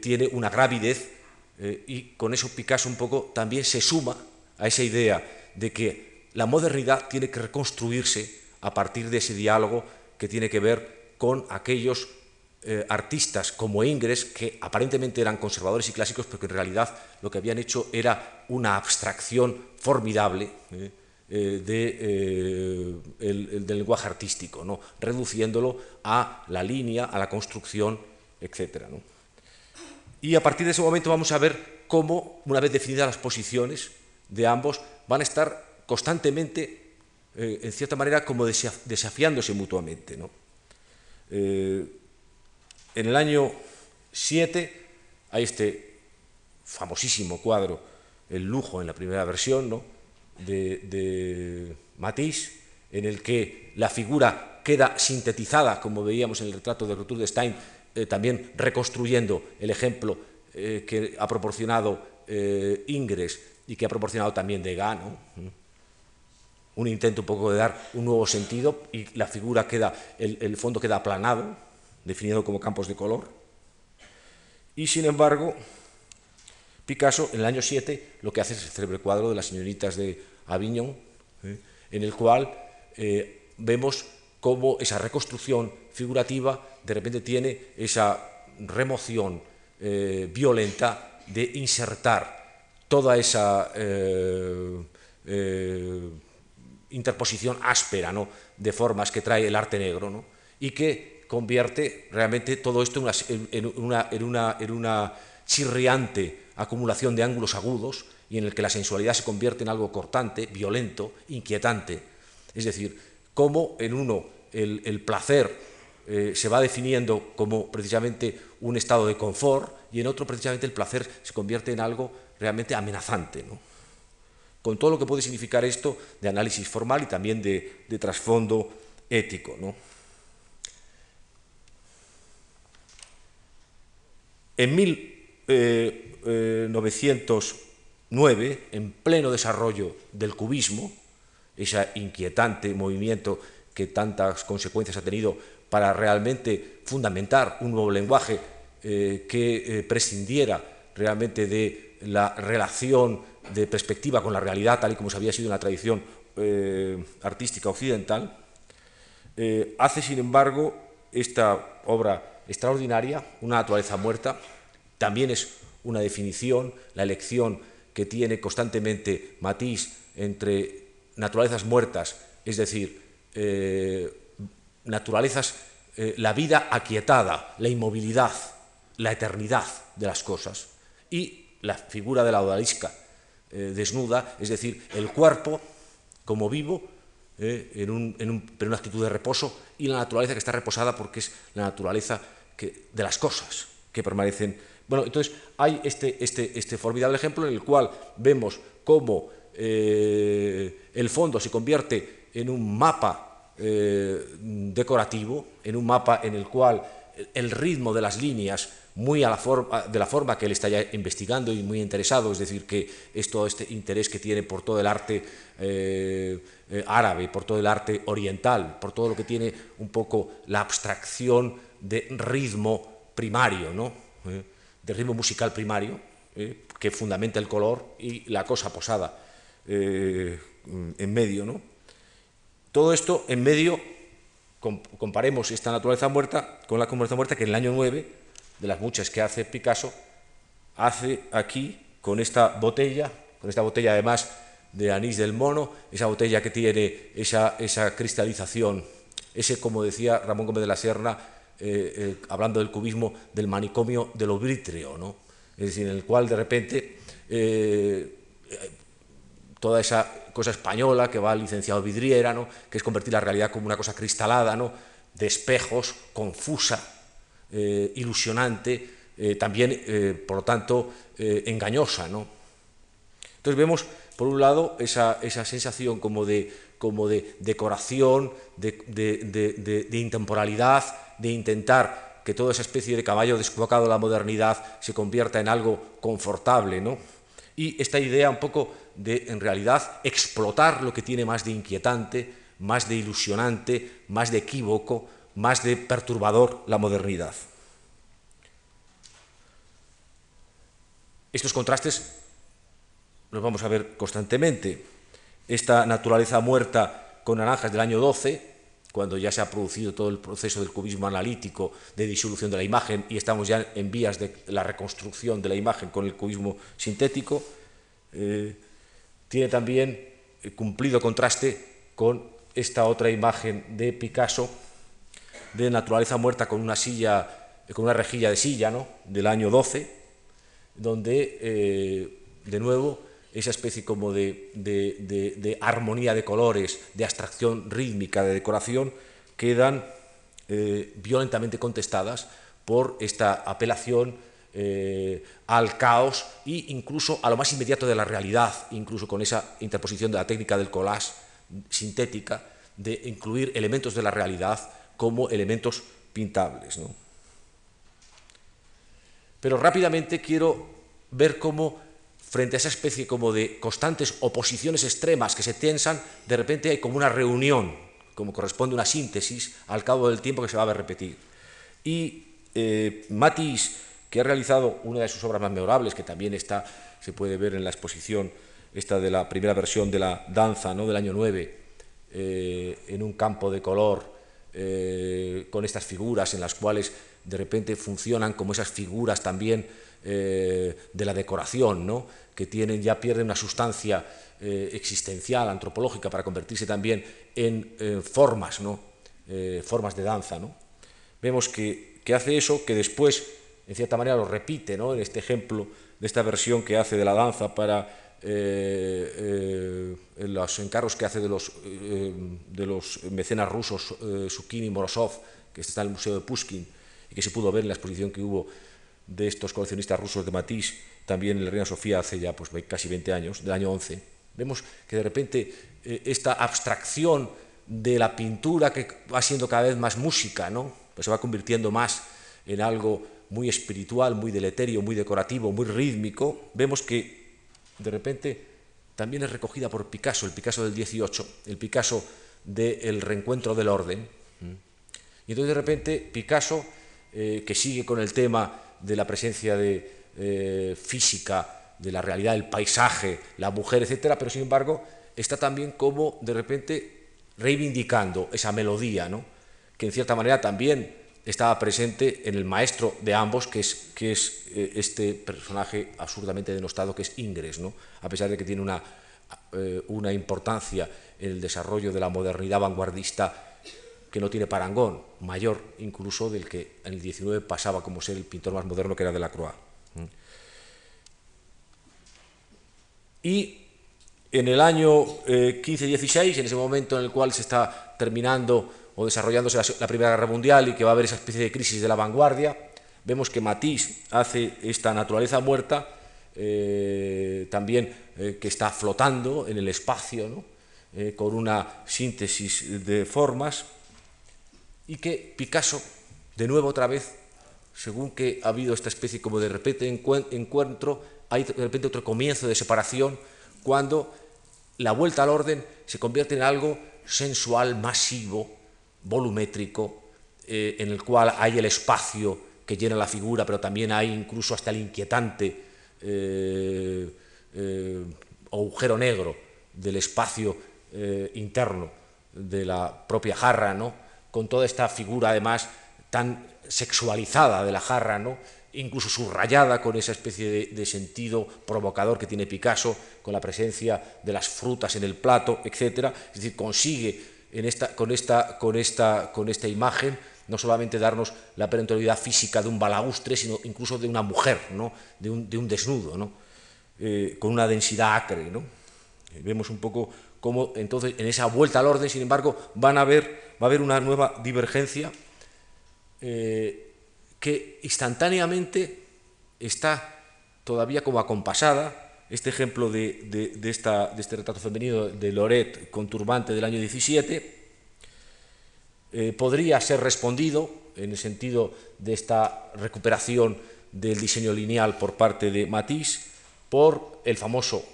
tiene una gravidez eh, y con eso Picasso un poco también se suma a esa idea de que la modernidad tiene que reconstruirse a partir de ese diálogo que tiene que ver con aquellos eh, artistas como Ingres, que aparentemente eran conservadores y clásicos, pero que en realidad lo que habían hecho era una abstracción formidable eh, de, del lenguaje artístico, ¿no? reduciéndolo a la línea, a la construcción, etc. ¿no? Y a partir de ese momento vamos a ver cómo, una vez definidas las posiciones de ambos, van a estar constantemente, eh, en cierta manera, como desafiándose mutuamente. Eh, en el año 7 hay este famosísimo cuadro, El lujo en la primera versión, de, de Matisse, en el que la figura queda sintetizada, como veíamos en el retrato de Rotur de Stein, eh, también reconstruyendo el ejemplo eh, que ha proporcionado eh, Ingres y que ha proporcionado también Degas, ¿Mm? un intento un poco de dar un nuevo sentido y la figura queda, el, fondo queda aplanado, definido como campos de color. Y sin embargo, Picasso en el año 7 lo que hace es el célebre cuadro de las señoritas de Avignon, en el cual vemos cómo esa reconstrucción figurativa de repente tiene esa remoción eh, violenta de insertar toda esa eh, eh, interposición áspera ¿no? de formas que trae el arte negro ¿no? y que convierte realmente todo esto en una, en una, en una chirriante acumulación de ángulos agudos y en el que la sensualidad se convierte en algo cortante, violento, inquietante. Es decir, cómo en uno el, placer eh, se va definiendo como precisamente un estado de confort y en otro precisamente el placer se convierte en algo realmente amenazante. Con todo lo que puede significar esto de análisis formal y también de, trasfondo ético. En 1909, eh, eh, en pleno desarrollo del cubismo, ese inquietante movimiento que tantas consecuencias ha tenido para realmente fundamentar un nuevo lenguaje eh, que prescindiera realmente de la relación de perspectiva con la realidad, tal y como se había sido en la tradición artística occidental, hace, sin embargo, esta obra extraordinaria, una naturaleza muerta, también es una definición, la elección que tiene constantemente Matisse entre naturalezas muertas, es decir, eh, naturalezas, eh, la vida aquietada, la inmovilidad, la eternidad de las cosas, y la figura de la odalisca eh, desnuda, es decir, el cuerpo como vivo, en, una actitud de reposo, y la naturaleza que está reposada porque es la naturaleza que, de las cosas que permanecen. Bueno, entonces hay este, este, este formidable ejemplo en el cual vemos cómo el fondo se convierte en un mapa eh, decorativo, en un mapa en el cual el ritmo de las líneas muy a la forma, de la forma que él está ya investigando y muy interesado, es decir, que es todo este interés que tiene por todo el arte eh, eh, árabe, por todo el arte oriental, por todo lo que tiene un poco la abstracción de ritmo primario, ¿no? Eh, de ritmo musical primario, que fundamenta el color y la cosa posada en medio. ¿no? Todo esto en medio, comparemos esta naturaleza muerta con la naturaleza muerta que en el año 9 de las muchas que hace Picasso, hace aquí con esta botella, con esta botella además de anís del mono, esa botella que tiene esa, esa cristalización, ese, como decía Ramón Gómez de la Serna, eh, eh, hablando del cubismo, del manicomio del oblítreo, ¿no? es decir, en el cual de repente eh, toda esa cosa española que va al licenciado Vidriera, ¿no? que es convertir la realidad como una cosa cristalada, ¿no? de espejos, confusa, eh, ilusionante, eh, también, eh, por lo tanto, engañosa. ¿no? Entonces vemos, por un lado, esa, esa sensación como de, como de decoración, de, de, de, intemporalidad, de intentar que toda esa especie de caballo descuacado de la modernidad se convierta en algo confortable, ¿no? Y esta idea un poco de, en realidad, explotar lo que tiene más de inquietante, más de ilusionante, más de equívoco, más de perturbador la modernidad. Estos contrastes los vamos a ver constantemente. Esta naturaleza muerta con naranjas del año 12, cuando ya se ha producido todo el proceso del cubismo analítico de disolución de la imagen y estamos ya en vías de la reconstrucción de la imagen con el cubismo sintético, eh, tiene también eh, cumplido contraste con esta otra imagen de Picasso de naturaleza muerta con una silla, con una rejilla de silla, ¿no? del año 12, donde eh, de nuevo esa especie como de, armonía de colores, de abstracción rítmica, de decoración, quedan eh, violentamente contestadas por esta apelación eh, al caos e incluso a lo más inmediato de la realidad, incluso con esa interposición de la técnica del collage sintética, de incluir elementos de la realidad como elementos pintables. Pero rápidamente quiero ver cómo frente a esa especie como de constantes oposiciones extremas que se tensan, de repente hay como una reunión, como corresponde una síntesis al cabo del tiempo que se va a repetir. Y eh, Matisse que ha realizado una de sus obras más memorables, que también está, se puede ver en la exposición, esta de la primera versión de la danza ¿no? del año 9, eh, en un campo de color, eh, con estas figuras en las cuales de repente funcionan como esas figuras también eh, de la decoración, ¿no? que tienen, ya pierden una sustancia existencial, antropológica, para convertirse también en formas, ¿no? formas de danza. ¿no? Vemos que, que hace eso, que después en cierta manera lo repite ¿no? en este ejemplo de esta versión que hace de la danza para eh, eh, los encargos que hace de los, eh, de los mecenas rusos Sukhin y Morozov, que está en el Museo de Pushkin y que se pudo ver en la exposición que hubo de estos coleccionistas rusos de Matisse, también en la Reina Sofía hace ya pues, casi 20 años, del año 11. Vemos que de repente esta abstracción de la pintura que va siendo cada vez más música, ¿no? pues se va convirtiendo más en algo muy espiritual, muy deleterio, muy decorativo, muy rítmico, vemos que de repente también es recogida por Picasso, el Picasso del 18, el Picasso del reencuentro del orden. Y entonces de repente Picasso, eh, que sigue con el tema de la presencia de eh, física, de la realidad del paisaje, la mujer, etcétera, pero sin embargo está también como de repente reivindicando esa melodía, ¿no? que en cierta manera también estaba presente en el maestro de ambos, que es, que es eh, este personaje absurdamente denostado, que es Ingres, ¿no? a pesar de que tiene una, eh, una importancia en el desarrollo de la modernidad vanguardista que no tiene parangón, mayor incluso del que en el 19 pasaba como ser el pintor más moderno que era de la Croix. Y en el año 15-16, eh, en ese momento en el cual se está terminando o desarrollándose la, Primera Guerra Mundial y que va a haber esa especie de crisis de la vanguardia, vemos que Matisse hace esta naturaleza muerta, eh, también eh, que está flotando en el espacio, eh, con una síntesis de formas, y que Picasso, de nuevo otra vez, según que ha habido esta especie como de repente encuentro, hay de repente otro comienzo de separación cuando la vuelta al orden se convierte en algo sensual, masivo, volumétrico, eh, en el cual hay el espacio que llena la figura, pero también hay incluso hasta el inquietante eh, eh, agujero negro del espacio interno de la propia jarra, ¿no? con toda esta figura además tan sexualizada de la jarra, ¿no? incluso subrayada con esa especie de, sentido provocador que tiene Picasso, con la presencia de las frutas en el plato, etc. Es decir, consigue en esta, con, esta, con, esta, con esta imagen no solamente darnos la perentoriedad física de un balaustre, sino incluso de una mujer, ¿no? de, un, de un desnudo, ¿no? Eh, con una densidad acre. ¿no? Eh, vemos un poco cómo entonces en esa vuelta al orden, sin embargo, van a haber, va a haber una nueva divergencia eh, que instantáneamente está todavía como acompasada. Este ejemplo de, esta, de este retrato femenino de Loret con turbante del año 17 eh, podría ser respondido en el sentido de esta recuperación del diseño lineal por parte de Matisse por el famoso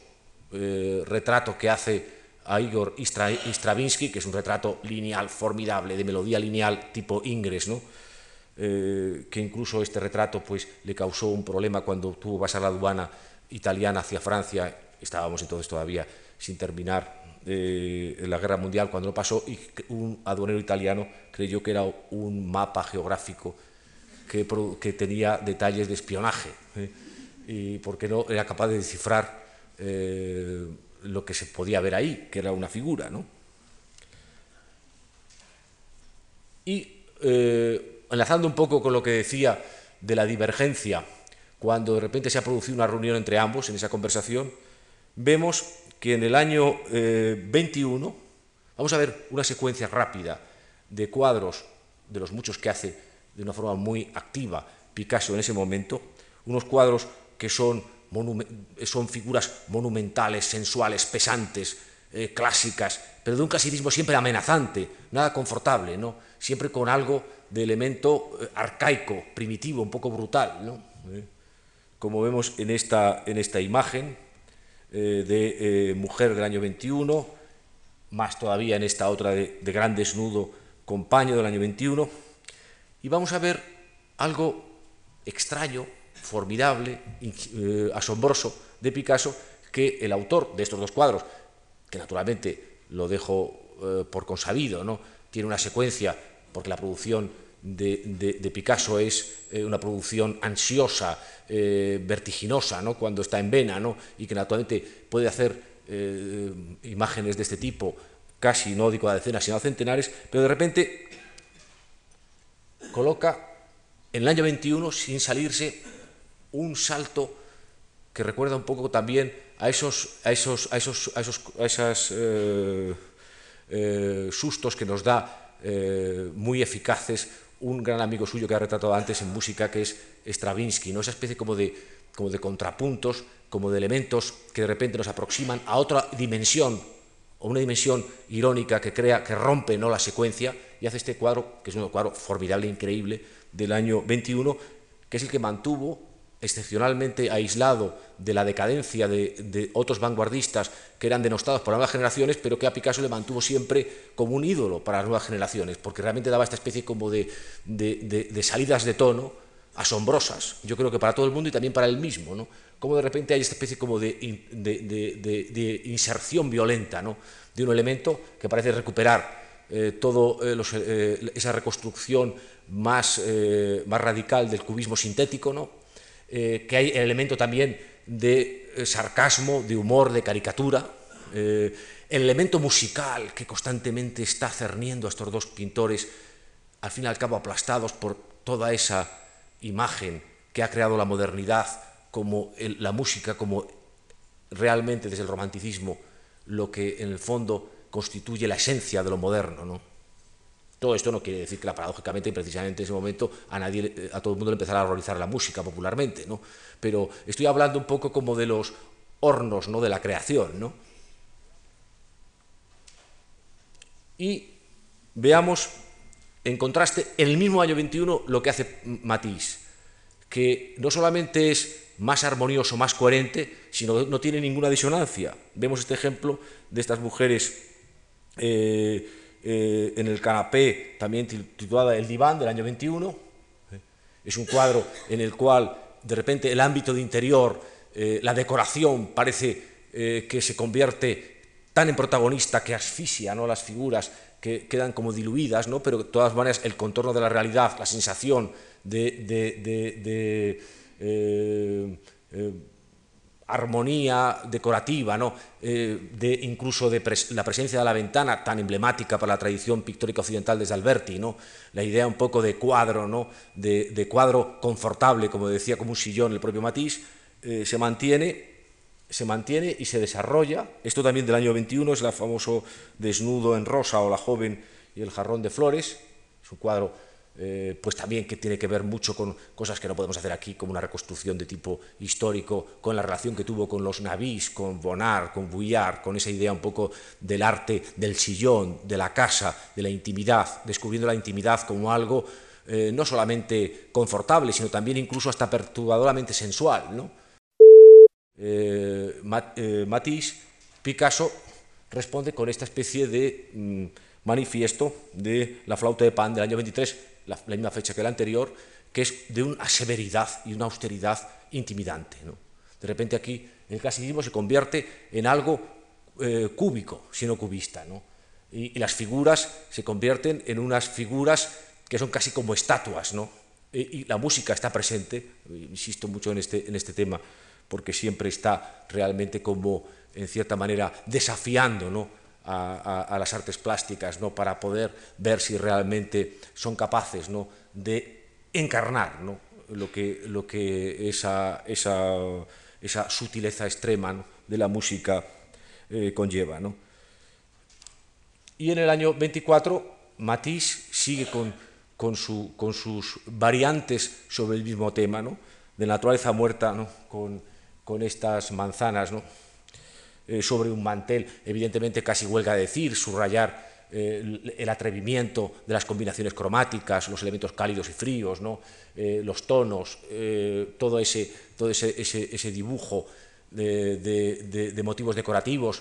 eh, retrato que hace a Igor Stravinsky, que es un retrato lineal formidable, de melodía lineal tipo Ingres, ¿no? Eh, que incluso este retrato pues, le causó un problema cuando tuvo que pasar la aduana italiana hacia Francia, estábamos entonces todavía sin terminar eh, la guerra mundial cuando lo pasó y un aduanero italiano creyó que era un mapa geográfico que, tenía detalles de espionaje ¿eh? y porque no era capaz de descifrar lo que se podía ver ahí, que era una figura. ¿no? Y enlazando un poco con lo que decía de la divergencia, cuando de repente se ha producido una reunión entre ambos en esa conversación, vemos que en el año 21, eh, vamos a ver una secuencia rápida de cuadros, de los muchos que hace de una forma muy activa Picasso en ese momento, unos cuadros que son, figuras monumentales, sensuales, pesantes, eh, clásicas, pero de un clasicismo siempre amenazante, nada confortable, ¿no? siempre con algo de elemento eh, arcaico, primitivo, un poco brutal, ¿no? Eh, como vemos en esta, en esta imagen eh, de mujer del año 21, más todavía en esta otra de, gran desnudo, compañero del año 21, y vamos a ver algo extraño, formidable, asombroso de Picasso, que el autor de estos dos cuadros, que naturalmente lo dejo por consabido, ¿no? tiene una secuencia porque la producción de, Picasso es eh, una producción ansiosa, eh, vertiginosa, ¿no? cuando está en vena, ¿no? y que naturalmente puede hacer eh, imágenes de este tipo, casi no digo a decenas, sino a centenares, pero de repente coloca en el año 21, sin salirse, un salto que recuerda un poco también a esos, a esos, a esos, a esos, a esas, sustos que nos da muy eficaces un gran amigo suyo que ha retratado antes en música, que es Stravinsky, ¿no? esa especie como de, como de contrapuntos, como de elementos que de repente nos aproximan a otra dimensión, o una dimensión irónica que crea, que rompe ¿no? la secuencia, y hace este cuadro, que es un cuadro formidable, increíble, del año 21, que es el que mantuvo excepcionalmente aislado de la decadencia de, otros vanguardistas que eran denostados por las nuevas generaciones, pero que a Picasso le mantuvo siempre como un ídolo para las nuevas generaciones, porque realmente daba esta especie como de, salidas de tono asombrosas, yo creo que para todo el mundo y también para él mismo, ¿no? como de repente hay esta especie como de, inserción violenta ¿no? de un elemento que parece recuperar eh, todo eh, eh, esa reconstrucción más, más radical del cubismo sintético, ¿no? Eh, que hay el elemento también de eh, sarcasmo, de humor, de caricatura, eh, el elemento musical que constantemente está cerniendo a estos dos pintores, al fin y al cabo aplastados por toda esa imagen que ha creado la modernidad, como la música, como realmente desde el romanticismo, lo que en el fondo constituye la esencia de lo moderno. ¿no? Todo esto no quiere decir que la paradójicamente, precisamente en ese momento, a, nadie, a todo el mundo le empezara a horrorizar la música popularmente, ¿no? Pero estoy hablando un poco como de los hornos, ¿no? De la creación, ¿no? Y veamos, en contraste, en el mismo año 21, lo que hace Matisse. que no solamente es más armonioso, más coherente, sino que no tiene ninguna disonancia. Vemos este ejemplo de estas mujeres eh, eh, en el canapé, también titulada El diván del año 21. Es un cuadro en el cual de repente el ámbito de interior, eh, la decoración parece que se convierte tan en protagonista que asfixia ¿no? las figuras que quedan como diluidas, ¿no? pero de todas maneras el contorno de la realidad, la sensación de, armonía decorativa, ¿no? Eh, de, incluso de la presencia de la ventana, tan emblemática para la tradición pictórica occidental desde Alberti, ¿no? la idea un poco de cuadro, ¿no? de, cuadro confortable, como decía, como un sillón el propio Matisse, eh, se, mantiene, se mantiene y se desarrolla. Esto también del año 21 es el famoso Desnudo en rosa o La joven y el jarrón de flores, es un cuadro eh, pues también que tiene que ver mucho con cosas que no podemos hacer aquí, como una reconstrucción de tipo histórico, con la relación que tuvo con los navís, con Bonnard, con Vuillard, con esa idea un poco del arte del sillón, de la casa, de la intimidad, descubriendo la intimidad como algo eh, no solamente confortable, sino también incluso hasta perturbadoramente sensual. ¿no? Eh, Matisse, Picasso responde con esta especie de mm, manifiesto de la flauta de pan del año 23, la, misma fecha que la anterior, que es de una severidad y una austeridad intimidante. De repente aquí el clasicismo se convierte en algo eh, cúbico, sino cubista. Y, las figuras se convierten en unas figuras que son casi como estatuas. ¿no? Y, la música está presente, insisto mucho en este, en este tema, porque siempre está realmente como, en cierta manera, desafiando ¿no? A, las artes plásticas ¿no? para poder ver si realmente son capaces ¿no? de encarnar ¿no? lo, que, lo que esa, esa, esa sutileza extrema de la música eh, conlleva. Y en el año 24 Matisse sigue con, con, su, con sus variantes sobre el mismo tema, ¿no? de naturaleza muerta, ¿no? con, con estas manzanas. ¿no? Eh, sobre un mantel, evidentemente casi huelga decir, subrayar eh, el atrevimiento de las combinaciones cromáticas, los elementos cálidos y fríos, ¿no? Eh, los tonos, todo, ese, todo ese, ese, dibujo de, motivos decorativos.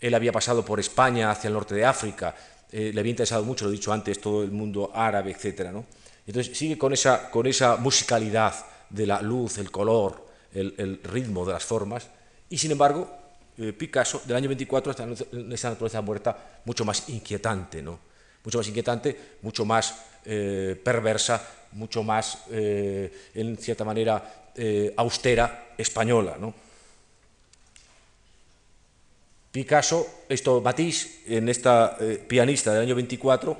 Él había pasado por España hacia el norte de África, le había interesado mucho, lo he dicho antes, todo el mundo árabe, etc. ¿no? Entonces sigue con esa, con esa musicalidad de la luz, el color, el, el ritmo de las formas, y sin embargo eh, Picasso del año 24 está en esa naturaleza muerta mucho más inquietante, ¿no? mucho más inquietante, mucho más eh, perversa, mucho más, eh, en cierta manera, austera, española. ¿no? Picasso, esto Matisse, en esta pianista del año 24,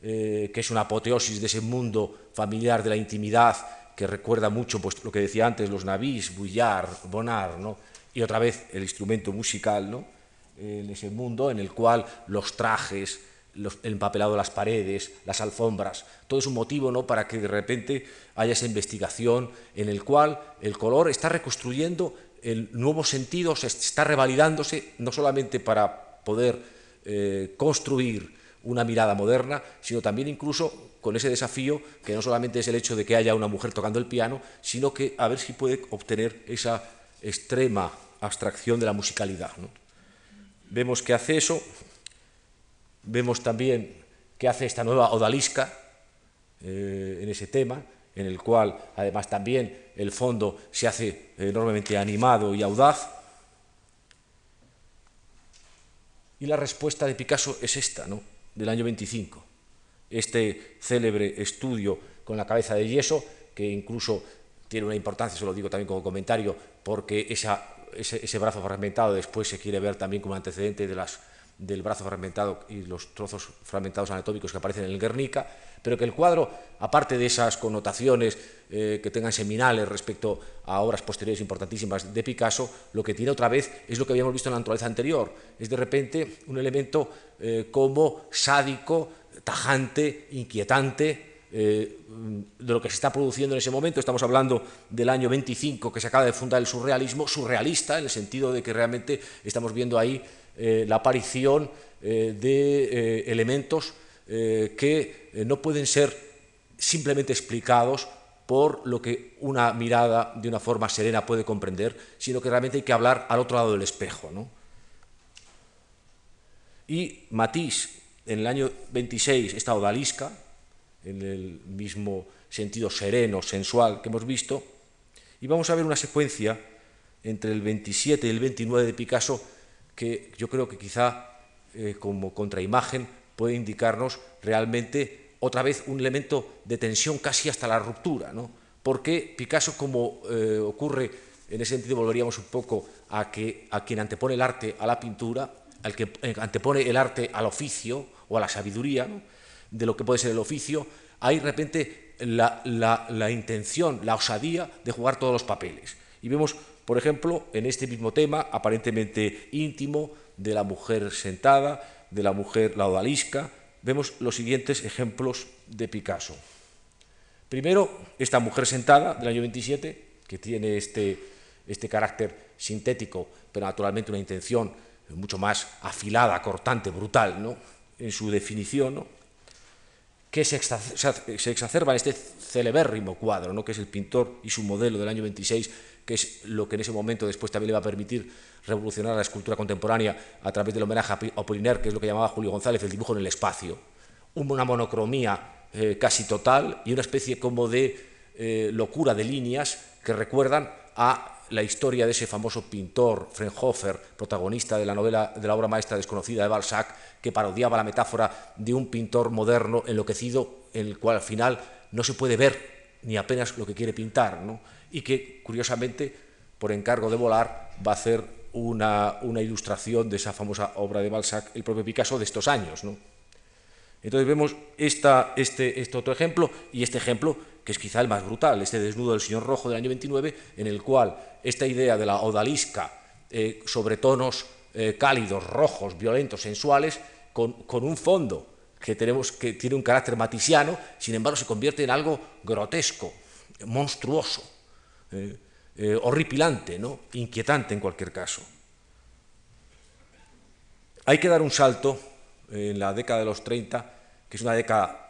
que es una apoteosis de ese mundo familiar de la intimidad que recuerda mucho pues, lo que decía antes, los Navís, Bouillard, Bonnard, ¿no? Y otra vez el instrumento musical, ¿no? en ese mundo en el cual los trajes, el empapelado de las paredes, las alfombras, todo es un motivo ¿no? para que de repente haya esa investigación en el cual el color está reconstruyendo el nuevo sentido, se está revalidándose, no solamente para poder eh, construir una mirada moderna, sino también incluso con ese desafío que no solamente es el hecho de que haya una mujer tocando el piano, sino que a ver si puede obtener esa extrema abstracción de la musicalidad. Vemos que hace eso, vemos también que hace esta nueva odalisca eh, en ese tema, en el cual además también el fondo se hace enormemente animado y audaz. Y la respuesta de Picasso es esta, ¿no? del año 25. Este célebre estudio con la cabeza de yeso, que incluso tiene una importancia, se lo digo también como comentario, porque ese, brazo fragmentado después se quiere ver también como antecedente de las, del brazo fragmentado y los trozos fragmentados anatómicos que aparecen en el Guernica, pero que el cuadro, aparte de esas connotaciones eh, que tengan seminales respecto a obras posteriores importantísimas de Picasso, lo que tiene otra vez es lo que habíamos visto en la naturaleza anterior, es de repente un elemento eh, como sádico, tajante, inquietante, eh, de lo que se está produciendo en ese momento. Estamos hablando del año 25 que se acaba de fundar el surrealismo, surrealista, en el sentido de que realmente estamos viendo ahí eh, la aparición eh, de elementos que no pueden ser simplemente explicados por lo que una mirada de una forma serena puede comprender, sino que realmente hay que hablar al otro lado del espejo. ¿no? Y Matisse, en el año 26, esta odalisca, en el mismo sentido sereno, sensual que hemos visto, y vamos a ver una secuencia entre el 27 y el 29 de Picasso que yo creo que quizá eh, como contraimagen puede indicarnos realmente otra vez un elemento de tensión casi hasta la ruptura, ¿no? Porque Picasso, como eh, ocurre, en ese sentido volveríamos un poco a, que, a quien antepone el arte a la pintura, al que eh, antepone el arte al oficio o a la sabiduría de lo que puede ser el oficio, hay de repente la, la, intención, la osadía de jugar todos los papeles. Y vemos, por ejemplo, en este mismo tema, aparentemente íntimo, de la mujer sentada, de la mujer la odalisca, vemos los siguientes ejemplos de Picasso. Primero, esta mujer sentada del año 27, que tiene este, este carácter sintético, pero naturalmente una intención mucho más afilada, cortante, brutal, ¿no? en su definición, ¿no? Que se, exacerba en este celebérrimo cuadro, ¿no? que es el pintor y su modelo del año 26, que es lo que en ese momento después también le va a permitir revolucionar la escultura contemporánea a través del homenaje a Apollinaire, que es lo que llamaba Julio González el dibujo en el espacio. Una monocromía eh, casi total y una especie como de eh, locura de líneas que recuerdan a la historia de ese famoso pintor, Frenhofer, protagonista de la novela de la obra maestra desconocida de Balzac, que parodiaba la metáfora de un pintor moderno enloquecido, en el cual al final no se puede ver ni apenas lo que quiere pintar, ¿no? y que, curiosamente, por encargo de Volar, va a hacer una, una, ilustración de esa famosa obra de Balzac, el propio Picasso, de estos años. ¿no? Entonces vemos esta, este, este otro ejemplo y este ejemplo que es quizá el más brutal, este desnudo del señor rojo del año 29, en el cual esta idea de la odalisca eh, sobre tonos eh, cálidos, rojos, violentos, sensuales, con, un fondo que, tenemos, que tiene un carácter matisiano, sin embargo se convierte en algo grotesco, monstruoso, eh, horripilante, ¿no? inquietante en cualquier caso. Hay que dar un salto en la década de los 30, que es una década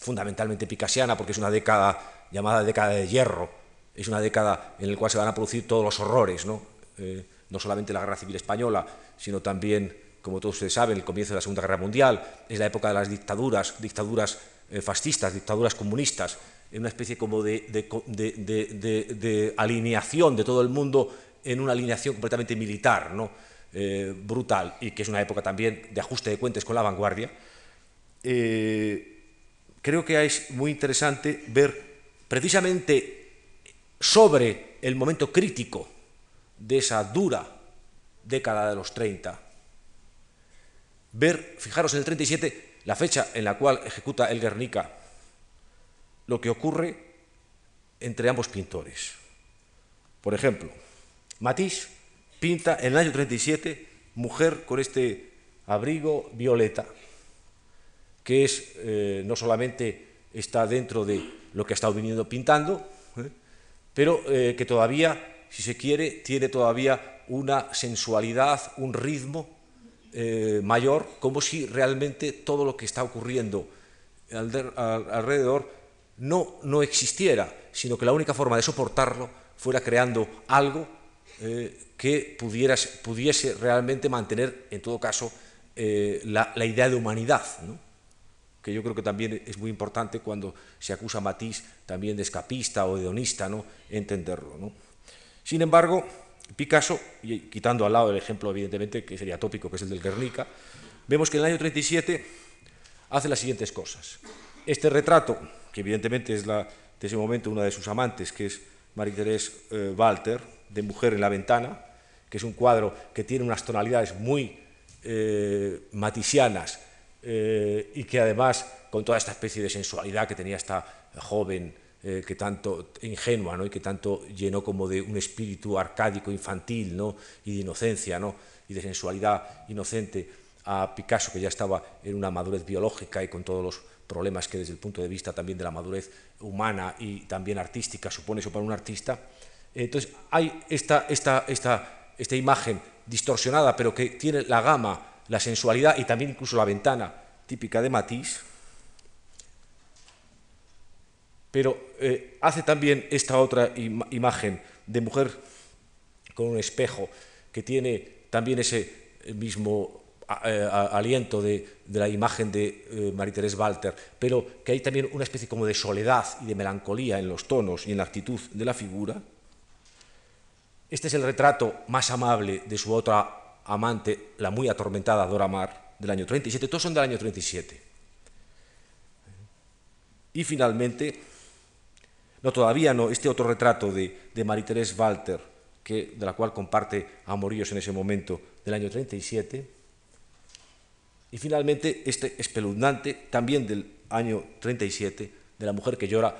fundamentalmente picasiana, porque es una década llamada década de hierro, es una década en la cual se van a producir todos los horrores, ¿no? Eh, no solamente la Guerra Civil Española, sino también, como todos ustedes saben, el comienzo de la Segunda Guerra Mundial, es la época de las dictaduras, dictaduras eh, fascistas, dictaduras comunistas, en una especie como de, de, alineación de todo el mundo en una alineación completamente militar, ¿no? Eh, brutal, y que es una época también de ajuste de cuentas con la vanguardia. Creo que es muy interesante ver precisamente sobre el momento crítico de esa dura década de los 30. Ver, fijaros en el 37, la fecha en la cual ejecuta el Guernica, lo que ocurre entre ambos pintores. Por ejemplo, Matisse pinta en el año 37 mujer con este abrigo violeta, que es eh, no solamente está dentro de lo que ha estado viniendo pintando, ¿eh? pero eh, que todavía, si se quiere, tiene todavía una sensualidad, un ritmo mayor, como si realmente todo lo que está ocurriendo alrededor no, no existiera, sino que la única forma de soportarlo fuera creando algo que pudiese realmente mantener, en todo caso, la, la, idea de humanidad. ¿no? Que yo creo que también es muy importante cuando se acusa a Matisse también de escapista o hedonista, ¿no? entenderlo. ¿no? Sin embargo, Picasso, y quitando al lado el ejemplo evidentemente que sería tópico, que es el del Guernica, vemos que en el año 37 hace las siguientes cosas. Este retrato, que evidentemente es la, de ese momento una de sus amantes, que es Marie-Thérèse eh, Walter, de Mujer en la ventana, que es un cuadro que tiene unas tonalidades muy eh, matisianas, eh, y que además, con toda esta especie de sensualidad que tenía esta joven, eh, que tanto ingenua ¿no? y que tanto llenó como de un espíritu arcádico, infantil ¿no? y de inocencia ¿no? y de sensualidad inocente, a Picasso, que ya estaba en una madurez biológica y con todos los problemas que desde el punto de vista también de la madurez humana y también artística supone eso para un artista. Entonces hay esta, esta, esta, esta imagen distorsionada, pero que tiene la gama la sensualidad y también incluso la ventana típica de Matisse. pero eh, hace también esta otra imagen de mujer con un espejo que tiene también ese mismo eh, aliento de, la imagen de eh, Marie-Thérèse Walter, pero que hay también una especie como de soledad y de melancolía en los tonos y en la actitud de la figura. Este es el retrato más amable de su otra amante, la muy atormentada Dora Maar, del año 37. Todos son del año 37. Y finalmente, no, todavía no, este otro retrato de, de Marie-Thérèse Walter, que, de la cual comparte amoríos en ese momento, del año 37. Y finalmente, este espeluznante, también del año 37, de la mujer que llora,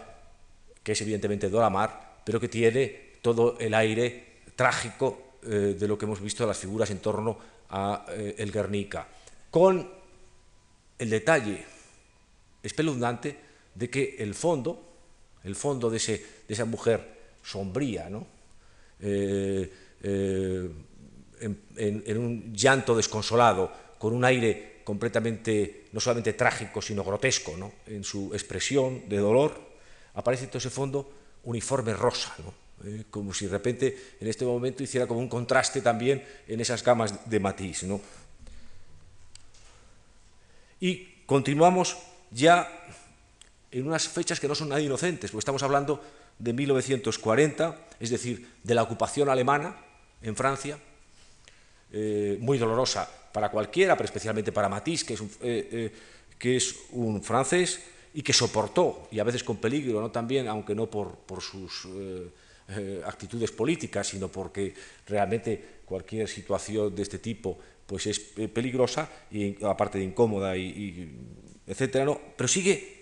que es evidentemente Dora Maar, pero que tiene todo el aire trágico eh, de lo que hemos visto de las figuras en torno a eh, el Guernica, con el detalle espeluznante de que el fondo, el fondo de, ese, de esa mujer sombría, ¿no? Eh, en, un llanto desconsolado, con un aire completamente, no solamente trágico, sino grotesco, ¿no? en su expresión de dolor, aparece todo ese fondo uniforme rosa, ¿no? Eh, como si de repente en este momento hiciera como un contraste también en esas gamas de matiz. ¿no? Y continuamos ya en unas fechas que no son nada inocentes, porque estamos hablando de 1940, es decir, de la ocupación alemana en Francia, eh, muy dolorosa para cualquiera, pero especialmente para Matisse, que es un, eh, que es un francés y que soportó, y a veces con peligro, ¿no? también, aunque no por sus eh, actitudes políticas, sino porque realmente cualquier situación de este tipo pues es eh, peligrosa y aparte de incómoda y, etcétera, ¿no? Pero sigue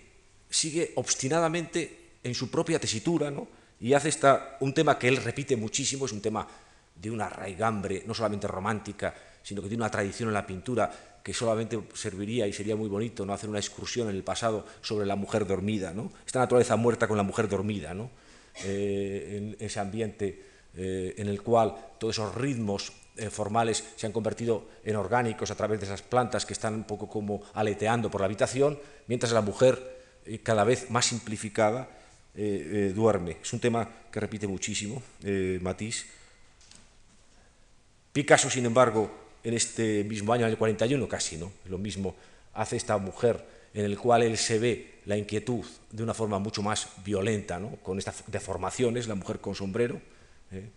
sigue obstinadamente en su propia tesitura, ¿no? Y hace esta, un tema que él repite muchísimo, es un tema de una raigambre no solamente romántica, sino que tiene una tradición en la pintura que solamente serviría y sería muy bonito no hacer una excursión en el pasado sobre la mujer dormida, ¿no? Esta naturaleza muerta con la mujer dormida, ¿no? Eh, en ese ambiente eh, en el cual todos esos ritmos eh, formales se han convertido en orgánicos a través de esas plantas que están un poco como aleteando por la habitación, mientras la mujer, cada vez más simplificada, duerme. Es un tema que repite muchísimo Matisse. Picasso, sin embargo, en este mismo año, en el 41, casi, ¿no? Lo mismo hace esta mujer en el cual él se ve la inquietud de una forma mucho más violenta, ¿no? con estas deformaciones, la mujer con sombrero. ¿eh?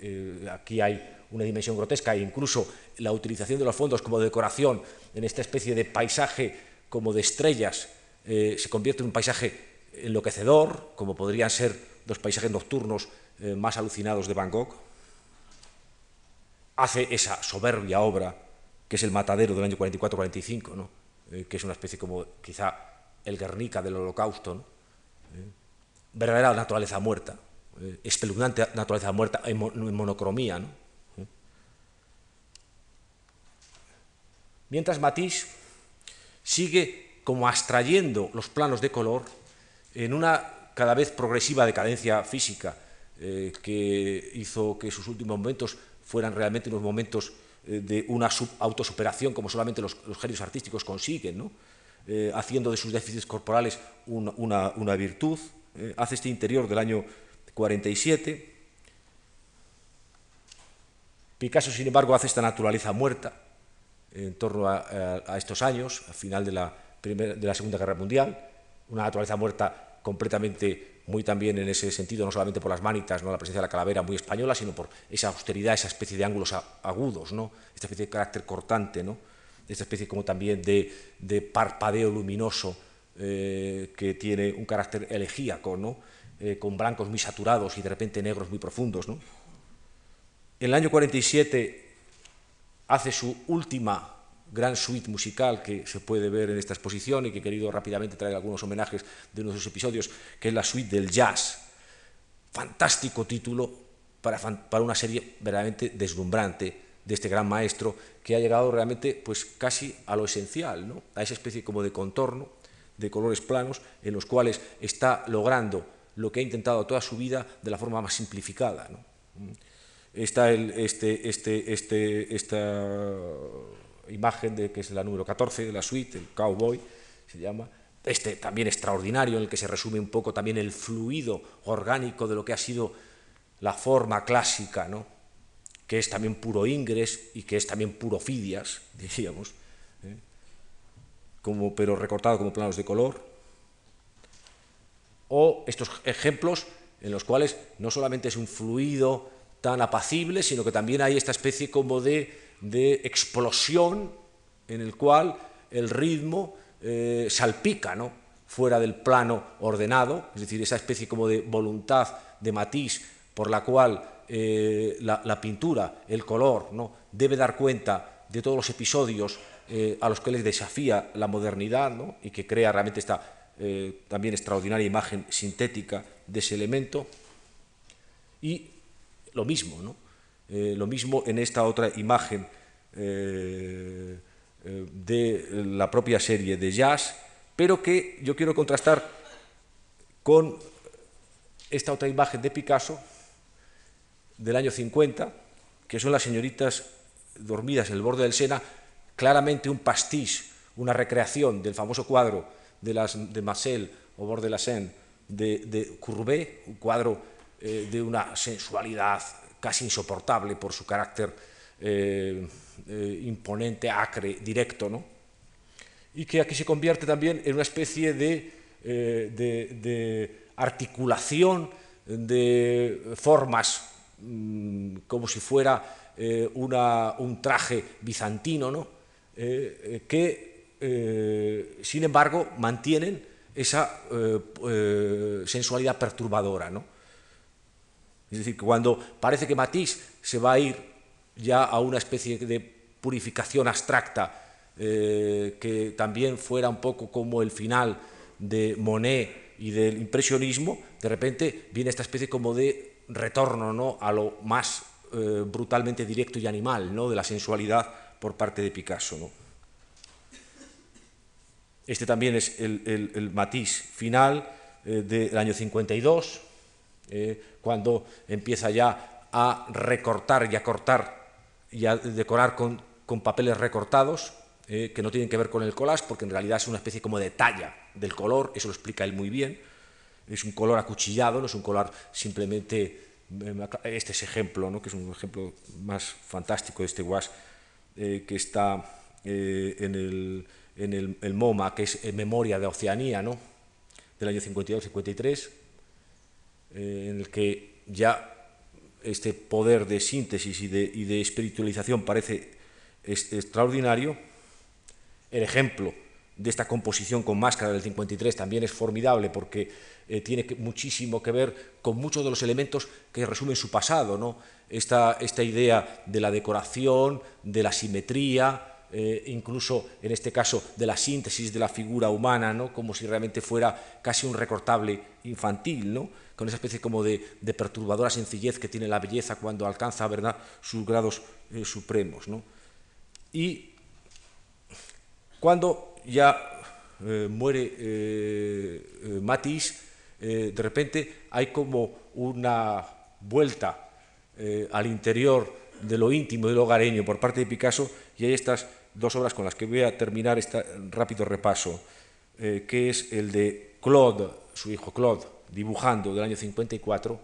Eh, aquí hay una dimensión grotesca e incluso la utilización de los fondos como decoración en esta especie de paisaje como de estrellas eh, se convierte en un paisaje enloquecedor, como podrían ser los paisajes nocturnos más alucinados de Van Gogh. Hace esa soberbia obra que es el matadero del año 44-45, ¿no? Eh, que es una especie como quizá el Guernica del Holocausto, eh, verdadera naturaleza muerta, eh, espeluznante naturaleza muerta en, monocromía. Mientras Matisse sigue como abstrayendo los planos de color en una cada vez progresiva decadencia física que hizo que sus últimos momentos fueran realmente unos momentos de una autosuperación como solamente los, genios artísticos consiguen, ¿no? Eh, haciendo de sus déficits corporales una, virtud. Eh, hace este interior del año 47. Picasso, sin embargo, hace esta naturaleza muerta en torno a, estos años, al final de la, de la Segunda Guerra Mundial, una naturaleza muerta completamente muy también en ese sentido, no solamente por las manitas, ¿no? la presencia de la calavera muy española, sino por esa austeridad, esa especie de ángulos agudos, ¿no? esta especie de carácter cortante, ¿no? esta especie como también de, parpadeo luminoso eh, que tiene un carácter elegíaco, ¿no? Eh, con blancos muy saturados y de repente negros muy profundos. ¿no? En el año 47 hace su última gran suite musical que se puede ver en esta exposición y que he querido rápidamente traer algunos homenajes de uno de sus episodios, que es la suite del jazz. Fantástico título para, una serie verdaderamente deslumbrante de este gran maestro que ha llegado realmente pues casi a lo esencial, ¿no? a esa especie como de contorno, de colores planos, en los cuales está logrando lo que ha intentado toda su vida de la forma más simplificada. ¿no? Está el, este, este, este, esta imagen de que es la número 14 de la suite, el cowboy se llama, este también extraordinario, en el que se resume un poco también el fluido orgánico de lo que ha sido la forma clásica, ¿no? que es también puro ingres y que es también puro fidias, diríamos, ¿eh? como, pero recortado como planos de color. O estos ejemplos en los cuales no solamente es un fluido tan apacible, sino que también hay esta especie como de, de explosión en el cual el ritmo eh, salpica, ¿no? fuera del plano ordenado, es decir, esa especie como de voluntad, de matiz, por la cual eh, la, pintura, el color, ¿no? debe dar cuenta de todos los episodios eh, a los que les desafía la modernidad ¿no? y que crea realmente esta también extraordinaria imagen sintética de ese elemento. Y lo mismo, ¿no? lo mismo en esta otra imagen eh, de la propia serie de jazz, pero que yo quiero contrastar con esta otra imagen de Picasso del año 50, que son las señoritas dormidas en el borde del Sena, claramente un pastiche, una recreación del famoso cuadro de, las, de Marcel o bord de la Seine de, de Courbet, un cuadro eh, de una sensualidad casi insoportable por su carácter eh, eh, imponente, acre, directo, ¿no? y que aquí se convierte también en una especie de, articulación de formas mm, como si fuera un traje bizantino, ¿no? que sin embargo mantienen esa sensualidad perturbadora. ¿no? Es decir, que cuando parece que Matisse se va a ir ya a una especie de purificación abstracta eh, que también fuera un poco como el final de Monet y del impresionismo, de repente viene esta especie como de retorno ¿no? a lo más eh, brutalmente directo y animal ¿no? de la sensualidad por parte de Picasso. ¿no? Este también es el, matiz final eh, del año 52, cuando empieza ya a recortar y a cortar y a decorar con, papeles recortados, eh, que no tienen que ver con el collage, porque en realidad es una especie como de talla del color, eso lo explica él muy bien. Es un color acuchillado, no es un color simplemente. Eh, este es ejemplo, ¿no? que es un ejemplo más fantástico de este wash, eh, que está en, el, en el, MoMA, que es Memoria de Oceanía, ¿no? del año 52-53, en el que ya este poder de síntesis y de, espiritualización parece extraordinario. El ejemplo de esta composición con máscara del 53 también es formidable porque eh, tiene muchísimo que ver con muchos de los elementos que resumen su pasado, ¿no? esta, esta idea de la decoración, de la simetría, eh, incluso en este caso de la síntesis de la figura humana, ¿no? como si realmente fuera casi un recortable infantil. ¿no? con esa especie como de, perturbadora sencillez que tiene la belleza cuando alcanza ¿verdad? sus grados eh, supremos. Y cuando ya eh, muere Matisse, de repente hay como una vuelta al interior de lo íntimo y lo hogareño por parte de Picasso y hay estas dos obras con las que voy a terminar este rápido repaso, que es el de Claude, su hijo Claude, dibujando del año 54,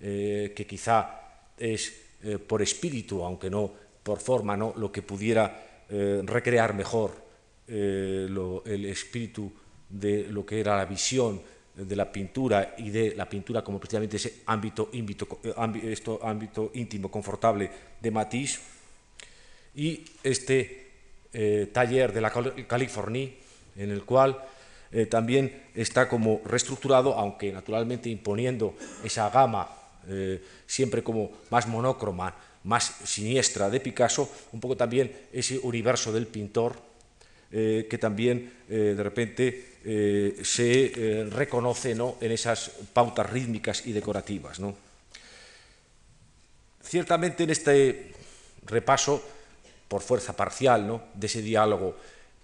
eh, que quizá es eh, por espíritu, aunque no por forma, ¿no? lo que pudiera eh, recrear mejor el espíritu de lo que era la visión de la pintura y de la pintura como precisamente ese ámbito, esto, ámbito íntimo, confortable de Matisse. Y este taller de la Californie, en el cual eh, también está como reestructurado, aunque naturalmente imponiendo esa gama eh, siempre como más monócroma, más siniestra de Picasso, un poco también ese universo del pintor eh, que también de repente se reconoce ¿no? en esas pautas rítmicas y decorativas. ¿no? Ciertamente en este repaso, por fuerza parcial, ¿no? de ese diálogo,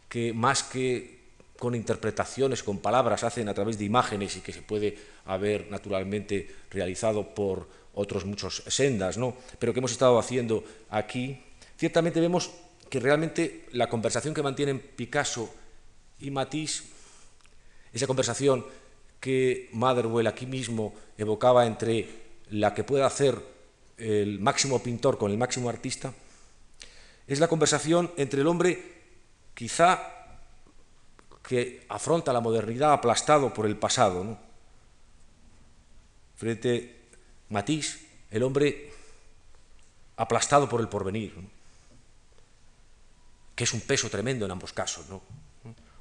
que más que con interpretaciones, con palabras, hacen a través de imágenes y que se puede haber naturalmente realizado por otros muchos sendas, ¿no? pero que hemos estado haciendo aquí, ciertamente vemos que realmente la conversación que mantienen Picasso y Matisse esa conversación que Motherwell aquí mismo evocaba entre la que puede hacer el máximo pintor con el máximo artista, es la conversación entre el hombre quizá que afronta la modernidad aplastado por el pasado, ¿no? frente a Matisse, el hombre aplastado por el porvenir, que es un peso tremendo en ambos casos, ¿no?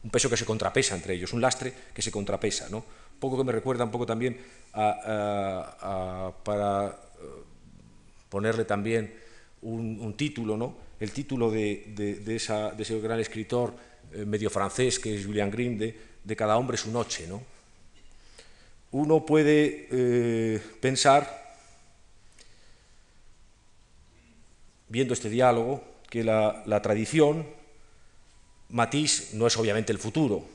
un peso que se contrapesa entre ellos, un lastre que se contrapesa. ¿no? Un poco que me recuerda un poco también a, para eh, ponerle también un, título, ¿no? El título de, ese gran escritor eh, medio francés que es Julian Grinde, de Cada hombre su noche. ¿no? Uno puede eh, pensar, viendo este diálogo, que la, la tradición, Matisse no es obviamente el futuro,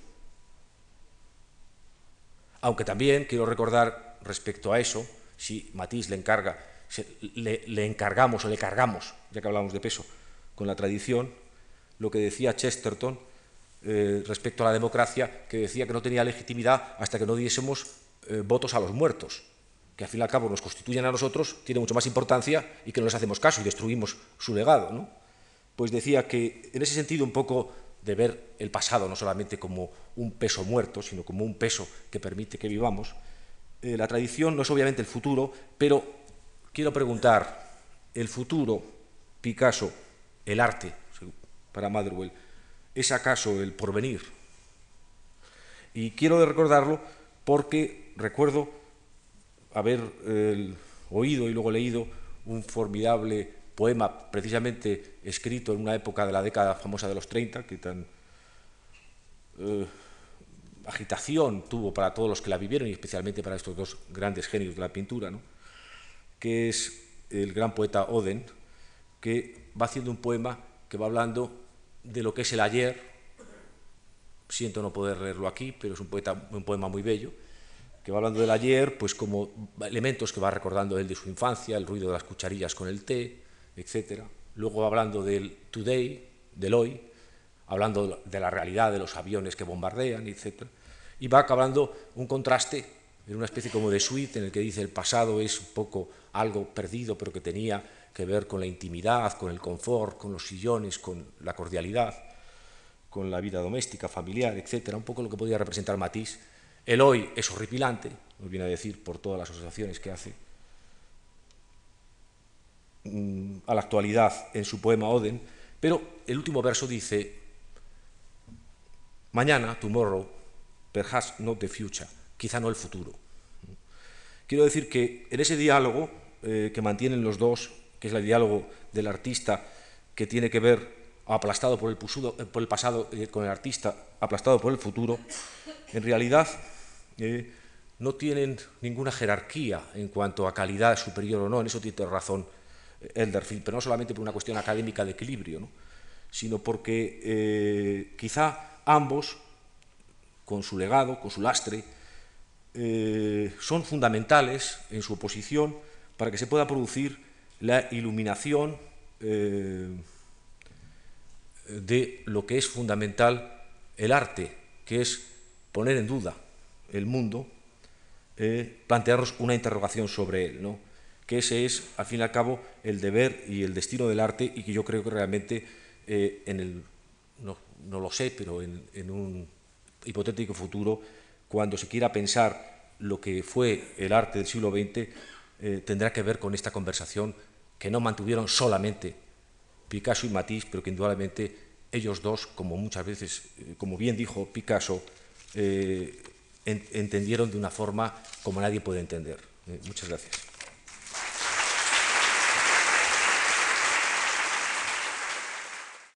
aunque también quiero recordar respecto a eso, si Matisse le encarga, le, encargamos o le cargamos, ya que hablamos de peso, con la tradición, lo que decía Chesterton eh, respecto a la democracia, que decía que no tenía legitimidad hasta que no diésemos eh, votos a los muertos, que al fin y al cabo nos constituyen a nosotros, tiene mucho más importancia y que no les hacemos caso y destruimos su legado. Pues decía que en ese sentido un poco de ver el pasado no solamente como un peso muerto, sino como un peso que permite que vivamos, eh, la tradición no es obviamente el futuro, pero quiero preguntar, ¿el futuro, Picasso, el arte, para Motherwell, es acaso el porvenir? Y quiero recordarlo porque recuerdo haber oído y luego leído un formidable poema precisamente escrito en una época de la década famosa de los 30, que tan eh, agitación tuvo para todos los que la vivieron y especialmente para estos dos grandes genios de la pintura, que es el gran poeta Oden, que va haciendo un poema que va hablando de lo que es el ayer. Siento no poder leerlo aquí, pero es un, poeta, un poema muy bello, que va hablando del ayer, pues como elementos que va recordando él de su infancia, el ruido de las cucharillas con el té, etc. Luego va hablando del today, del hoy, hablando de la realidad de los aviones que bombardean, etc. Y va acabando un contraste en una especie como de suite en el que dice el pasado es un poco algo perdido, pero que tenía que ver con la intimidad, con el confort, con los sillones, con la cordialidad, con la vida doméstica, familiar, etc. Un poco lo que podía representar Matisse. El hoy es horripilante, nos viene a decir por todas las asociaciones que hace mm, a la actualidad en su poema Oden, pero el último verso dice, mañana, tomorrow, perhaps not the future, quizá no el futuro. Quiero decir que en ese diálogo eh, que mantienen los dos, es el diálogo del artista que tiene que ver aplastado por el, el pasado eh, con el artista aplastado por el futuro, en realidad eh, no tienen ninguna jerarquía en cuanto a calidad superior o no, en eso tiene razón Elderfield, pero no solamente por una cuestión académica de equilibrio, sino porque quizá ambos, con su legado, con su lastre, eh, son fundamentales en su oposición para que se pueda producir la iluminación eh, de lo que es fundamental el arte, que es poner en duda el mundo, eh, plantearnos una interrogación sobre él, ¿no? que ese es, al fin y al cabo, el deber y el destino del arte y que yo creo que realmente en el, no, lo sé, pero en un hipotético futuro cuando se quiera pensar lo que fue el arte del siglo XX, eh, tendrá que ver con esta conversación que no mantuvieron solamente Picasso y Matisse, pero que indudablemente ellos dos, como muchas veces, eh, como bien dijo Picasso, eh, entendieron de una forma como nadie puede entender. muchas gracias.